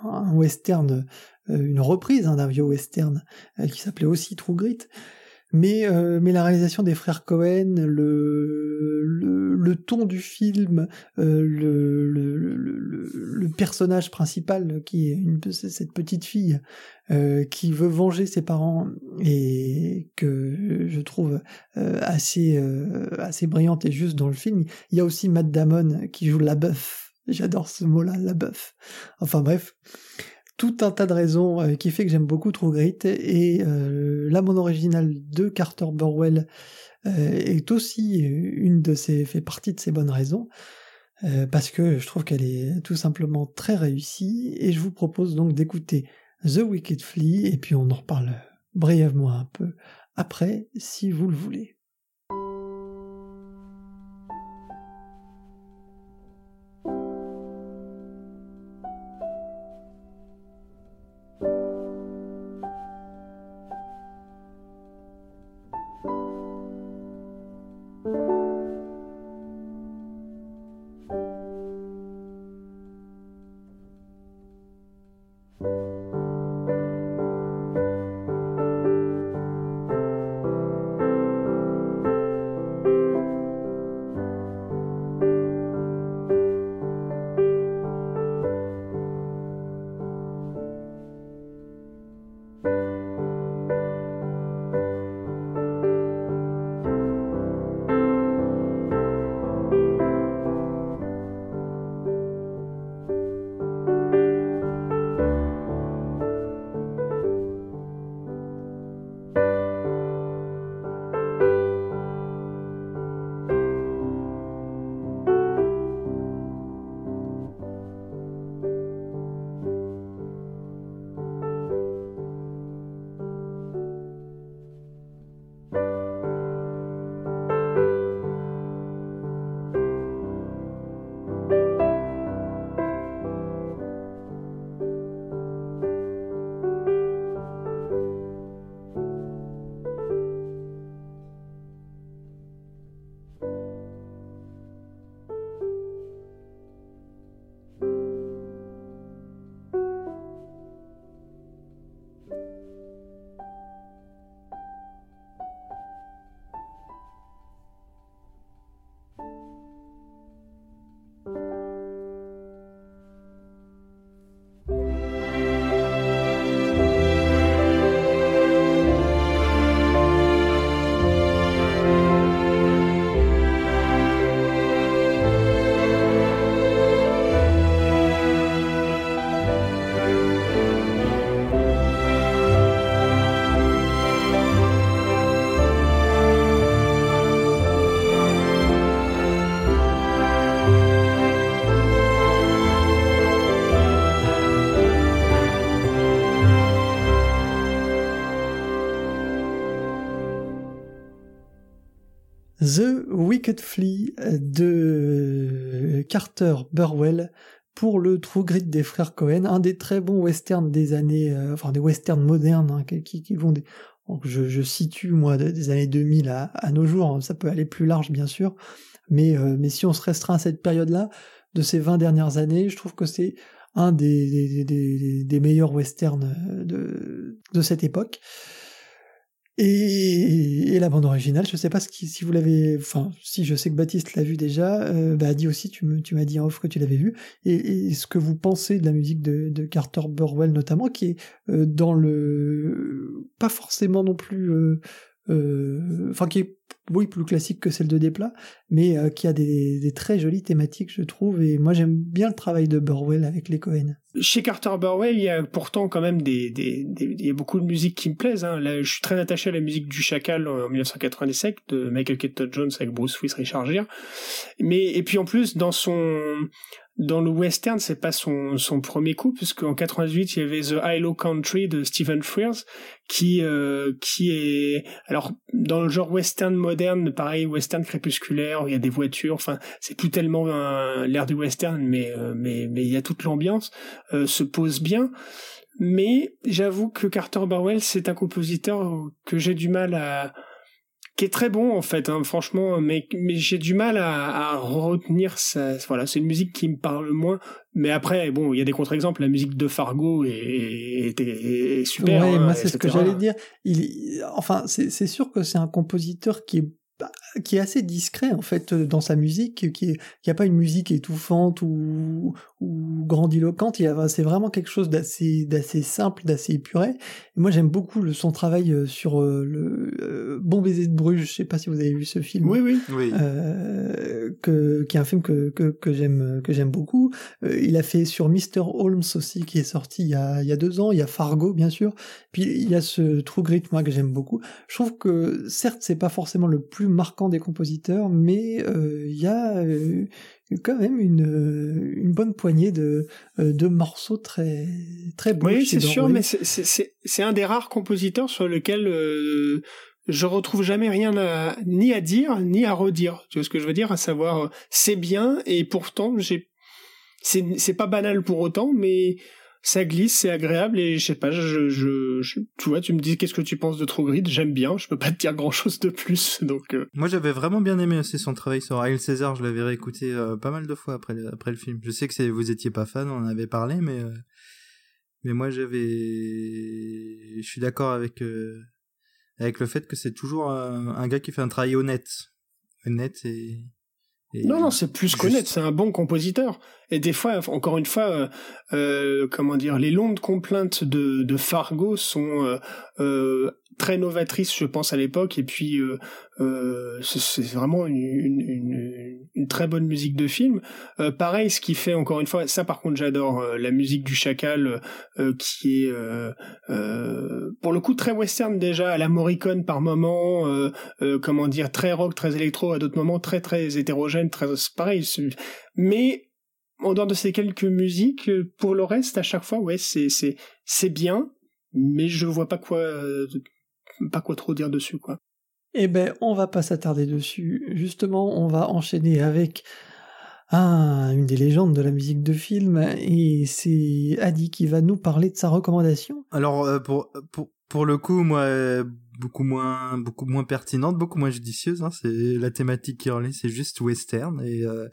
un, western euh, une reprise hein, d'un vieux western qui s'appelait aussi True Grit mais euh, mais la réalisation des frères Cohen, le le, ton du film, euh, le, le, personnage principal qui est cette petite fille euh, qui veut venger ses parents et que je trouve assez assez brillante et juste dans le film. Il y a aussi Matt Damon qui joue la bœuf. J'adore ce mot-là, la bœuf. Enfin bref tout un tas de raisons euh, qui fait que j'aime beaucoup True Grit et euh, la mon originale de Carter Burwell euh, est aussi une de ces fait partie de ces bonnes raisons parce que je trouve qu'elle est tout simplement très réussie et je vous propose donc d'écouter The Wicked Flea et puis on en reparle brièvement un peu après si vous le voulez. Wicked Flea de Carter Burwell pour le True Grit des frères Cohen, un des très bons westerns des années, euh, enfin des westerns modernes hein, qui, vont des, je, situe moi des années 2000 à, nos jours, hein, ça peut aller plus large bien sûr, mais, euh, mais si on se restreint à cette période-là, de ces 20 dernières années, je trouve que c'est un des, meilleurs westerns de, de cette époque. Et, et, la bande originale, je sais pas si vous l'avez, enfin, si je sais que Baptiste l'a vu déjà, euh, bah dit aussi, tu me, tu m'as dit en off que tu l'avais vu, et, et, ce que vous pensez de la musique de, de Carter Burwell notamment, qui est euh, dans le, pas forcément non plus, euh enfin qui est oui, plus classique que celle de Desplat, mais euh, qui a des, très jolies thématiques, je trouve. Et moi, j'aime bien le travail de Burwell avec les Cohen. Chez Carter Burwell, il y a pourtant quand même des, il y a beaucoup de musique qui me plaisent. Hein. Je suis très attaché à la musique du Chacal en 1997 de Michael Keaton Jones avec Bruce Willis, Richard Gere. Mais et puis en plus dans son dans le western, c'est pas son, son premier coup, puisque en 98, il y avait The Hilo Country de Stephen Frears, qui, euh, qui est, alors, dans le genre western moderne, pareil, western crépusculaire, il y a des voitures, enfin, c'est plus tellement l'air du western, mais, euh, mais, mais il y a toute l'ambiance, euh, se pose bien. Mais j'avoue que Carter Barwell, c'est un compositeur que j'ai du mal à, qui est très bon en fait, hein, franchement, mais, mais j'ai du mal à, à retenir ça. Voilà, c'est une musique qui me parle moins. Mais après, bon, il y a des contre-exemples. La musique de Fargo est, est, super. Ouais, hein, moi c'est ce que j'allais dire. Il, enfin, c'est sûr que c'est un compositeur qui est qui est assez discret en fait dans sa musique, qui est, a pas une musique étouffante ou, ou grandiloquente. c'est vraiment quelque chose d'assez, d'assez simple, d'assez épuré. Et moi, j'aime beaucoup le, son travail euh, sur euh, le euh, Bon baiser de Bruges. Je sais pas si vous avez vu ce film. Oui, oui, oui. que, qui est un film que que, que j'aime que j'aime beaucoup. il a fait sur Mr Holmes aussi, qui est sorti il y a il y a deux ans. Il y a Fargo, bien sûr. Puis il y a ce True Grit, moi que j'aime beaucoup. Je trouve que certes, c'est pas forcément le plus marquant des compositeurs, mais il euh, y a euh, quand même une, euh, une bonne poignée de, de morceaux très, très beaux. Oui, c'est sûr, mais c'est un des rares compositeurs sur lequel je retrouve jamais rien à, ni à dire, ni à redire. Tu vois ce que je veux dire? À savoir, c'est bien, et pourtant, j'ai, c'est pas banal pour autant, mais ça glisse, c'est agréable et je sais pas, tu vois, tu me dis qu'est-ce que tu penses de True j'aime bien, je peux pas te dire grand chose de plus, donc. Euh. Moi, j'avais vraiment bien aimé aussi son travail sur Ariel César, je l'avais réécouté euh, pas mal de fois après le, film. Je sais que vous étiez pas fan, on en avait parlé, mais euh, mais moi j'avais, je suis d'accord avec avec le fait que c'est toujours un, gars qui fait un travail honnête, honnête et non, non, c'est plus qu'honnête, c'est un bon compositeur. Et des fois, encore une fois, euh, euh comment dire, les longues complaintes de, de Fargo sont euh, euh très novatrice, je pense, à l'époque. Et puis, euh, euh c'est vraiment une, une, une, très bonne musique de film. Euh, pareil, ce qui fait, encore une fois, ça par contre, j'adore euh, la musique du Chacal, qui est, pour le coup, très western déjà, à la Morricone par moment, comment dire, très rock, très électro, à d'autres moments, très, très hétérogène, très pareil. Mais en dehors de ces quelques musiques, pour le reste, à chaque fois, ouais, c'est c'est c'est bien, mais je vois pas quoi pas quoi trop dire dessus, quoi. Eh ben, on va pas s'attarder dessus. Justement, on va enchaîner avec ah, une des légendes de la musique de film, et c'est Adi qui va nous parler de sa recommandation. Alors, euh, pour, pour, pour le coup, moi, beaucoup moins, beaucoup moins pertinente, beaucoup moins judicieuse, hein, c'est la thématique qui en est, c'est juste western, et euh,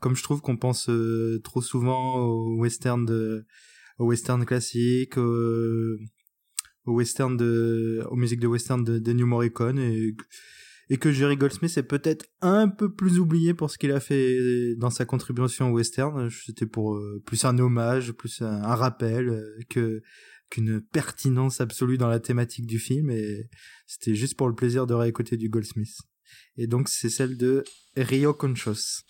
comme je trouve qu'on pense euh, trop souvent au western de, au western classique, au western de, aux musiques de western de, New Morricone et, et que Jerry Goldsmith est peut-être un peu plus oublié pour ce qu'il a fait dans sa contribution au western. C'était pour euh, plus un hommage, plus un, rappel euh, que qu'une pertinence absolue dans la thématique du film et c'était juste pour le plaisir de réécouter du Goldsmith. Et donc c'est celle de Rio Conchos.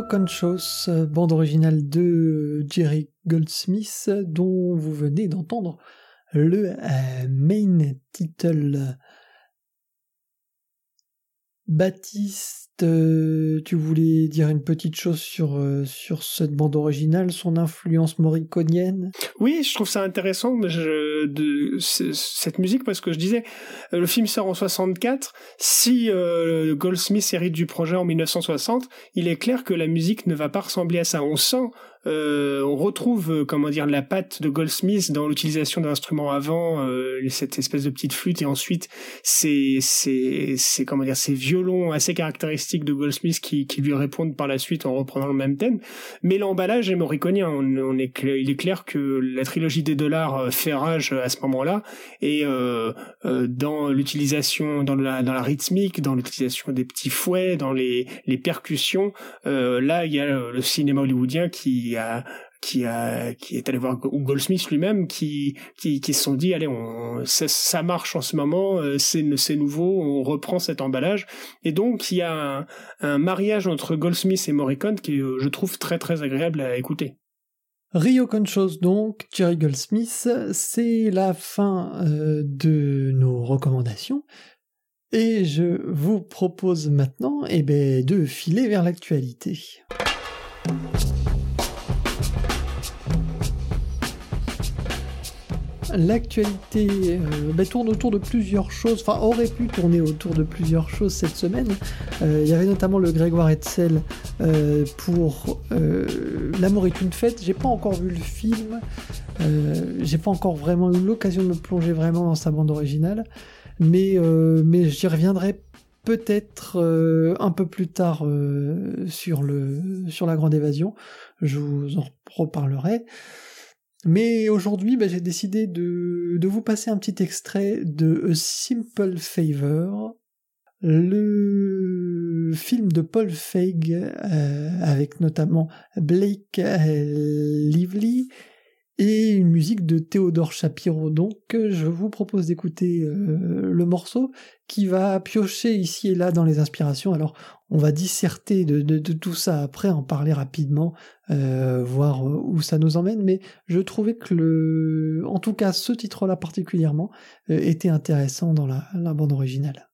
Conchos, bande originale de Jerry Goldsmith, dont vous venez d'entendre le euh, main title. Baptiste, euh, tu voulais dire une petite chose sur, euh, sur cette bande originale, son influence moriconienne? Oui, je trouve ça intéressant je, de, cette musique parce que je disais, euh, le film sort en 64. Si Goldsmith hérite du projet en 1960, il est clair que la musique ne va pas ressembler à ça. On sent euh, on retrouve euh, comment dire la patte de Goldsmith dans l'utilisation d'instruments avant euh, cette espèce de petite flûte et ensuite ces ces ces comment dire ces violons assez caractéristiques de Goldsmith qui qui lui répondent par la suite en reprenant le même thème. Mais l'emballage est moriconien on, on est il est clair que la trilogie des dollars euh, fait rage à ce moment-là et euh, dans l'utilisation dans la dans la rythmique dans l'utilisation des petits fouets dans les les percussions là il y a le cinéma hollywoodien qui qui est allé voir Goldsmith lui-même qui qui se sont dit allez ça, marche en ce moment euh, c'est c'est nouveau on reprend cet emballage et donc il y a un, mariage entre Goldsmith et Morricone qui euh, je trouve très très agréable à écouter. Rio Conchos donc, Jerry Goldsmith, c'est la fin euh, de nos recommandations. Et je vous propose maintenant eh ben, de filer vers l'actualité. L'actualité euh, bah, tourne autour de plusieurs choses, enfin aurait pu tourner autour de plusieurs choses cette semaine. Euh, il y avait notamment le Grégoire Hetzel euh, pour L'amour est une fête. J'ai pas encore vu le film, j'ai pas encore vraiment eu l'occasion de me plonger vraiment dans sa bande originale, mais, j'y reviendrai peut-être un peu plus tard sur la grande évasion. Je vous en reparlerai. Mais aujourd'hui, bah, j'ai décidé de, vous passer un petit extrait de A Simple Favor, le film de Paul Feig, euh, avec notamment Blake Lively et une musique de Théodore Shapiro. Donc je vous propose d'écouter euh, le morceau qui va piocher ici et là dans les inspirations. Alors on va disserter de, tout ça après, en parler rapidement, euh, voir où ça nous emmène, mais je trouvais que le, en tout cas ce titre-là particulièrement, euh, était intéressant dans la bande originale.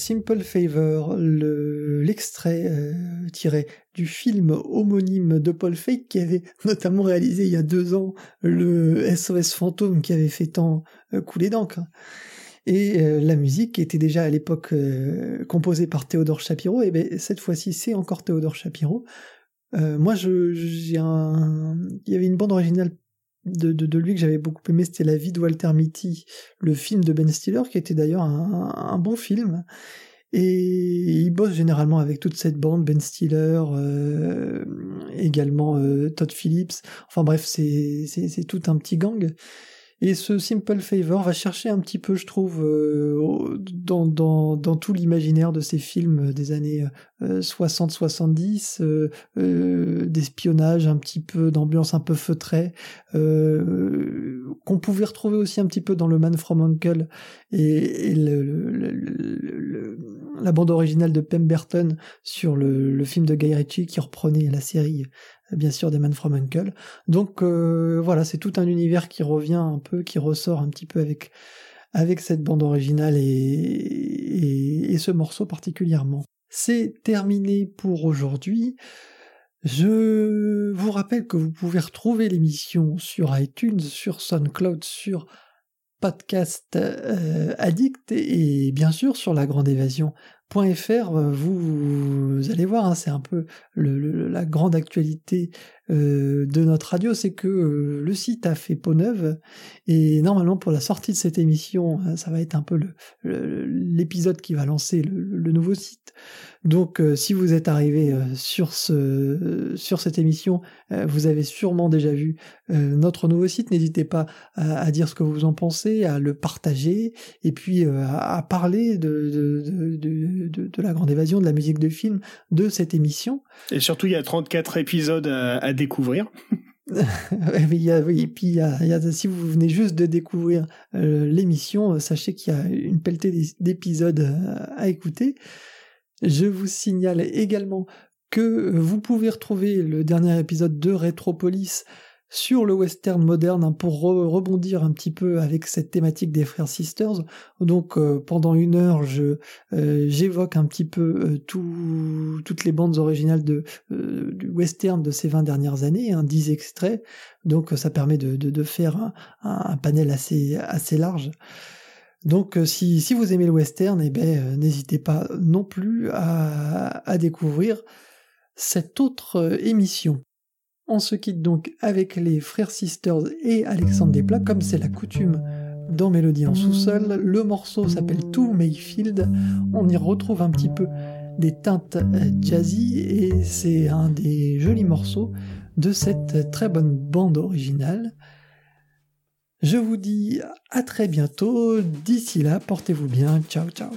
Simple Favor, l'extrait euh, tiré du film homonyme de Paul Feig qui avait notamment réalisé il y a deux ans le SOS fantôme qui avait fait tant euh, couler d'encre. Et euh, la musique était déjà à l'époque composée par Théodore Shapiro, et bien cette fois-ci c'est encore Théodore Shapiro. moi, j'ai un, il y avait une bande originale de, de, lui que j'avais beaucoup aimé, c'était La vie de Walter Mitty, le film de Ben Stiller, qui était d'ailleurs un, un, bon film. Et il bosse généralement avec toute cette bande, Ben Stiller, euh, également euh, Todd Phillips. Enfin bref, c'est tout un petit gang. Et ce Simple Favor va chercher un petit peu, je trouve, euh, dans, tout l'imaginaire de ces films des années 60-70, euh, euh, d'espionnage, un petit peu d'ambiance un peu feutrée, qu'on pouvait retrouver aussi un petit peu dans le Man from Uncle et, le, le, la bande originale de Pemberton sur le, film de Guy Ritchie qui reprenait la série bien sûr des Man from Uncle. Donc euh, voilà, c'est tout un univers qui revient un peu, qui ressort un petit peu avec avec cette bande originale et, et, ce morceau particulièrement. C'est terminé pour aujourd'hui. Je vous rappelle que vous pouvez retrouver l'émission sur iTunes, sur SoundCloud, sur Podcast euh, Addict et bien sûr sur la grande évasion .fr, euh, vous, allez voir, hein, c'est un peu la grande actualité euh, de notre radio, c'est que euh, le site a fait peau neuve et normalement pour la sortie de cette émission, ça va être un peu l'épisode qui va lancer le, nouveau site. Donc si vous êtes arrivé sur ce sur cette émission, vous avez sûrement déjà vu notre nouveau site. N'hésitez pas à, dire ce que vous en pensez, à le partager et puis à, parler de, de de, la grande évasion, de la musique de film, de cette émission. Et surtout, il y a 34 épisodes à, découvrir. oui, et puis si vous venez juste de découvrir euh, l'émission, euh, sachez qu'il y a une pelletée d'épisodes euh, à écouter. Je vous signale également que vous pouvez retrouver le dernier épisode de Retropolis sur le western moderne hein, pour rebondir un petit peu avec cette thématique des frères sisters. Donc euh, pendant une heure, je euh, j'évoque un petit peu euh, tout, toutes les bandes originales de du western de ces 20 dernières années, hein, 10 extraits. Donc ça permet de, de, faire un, panel assez assez large. Donc si, si vous aimez le western, eh ben n'hésitez pas non plus à découvrir cette autre émission. On se quitte donc avec les frères Sisters et Alexandre Desplat, comme c'est la coutume dans Mélodie en sous-sol. Le morceau s'appelle To Mayfield. On y retrouve un petit peu des teintes euh, jazzy et c'est un des jolis morceaux de cette très bonne bande originale. Je vous dis à très bientôt. D'ici là, portez-vous bien. Ciao, ciao.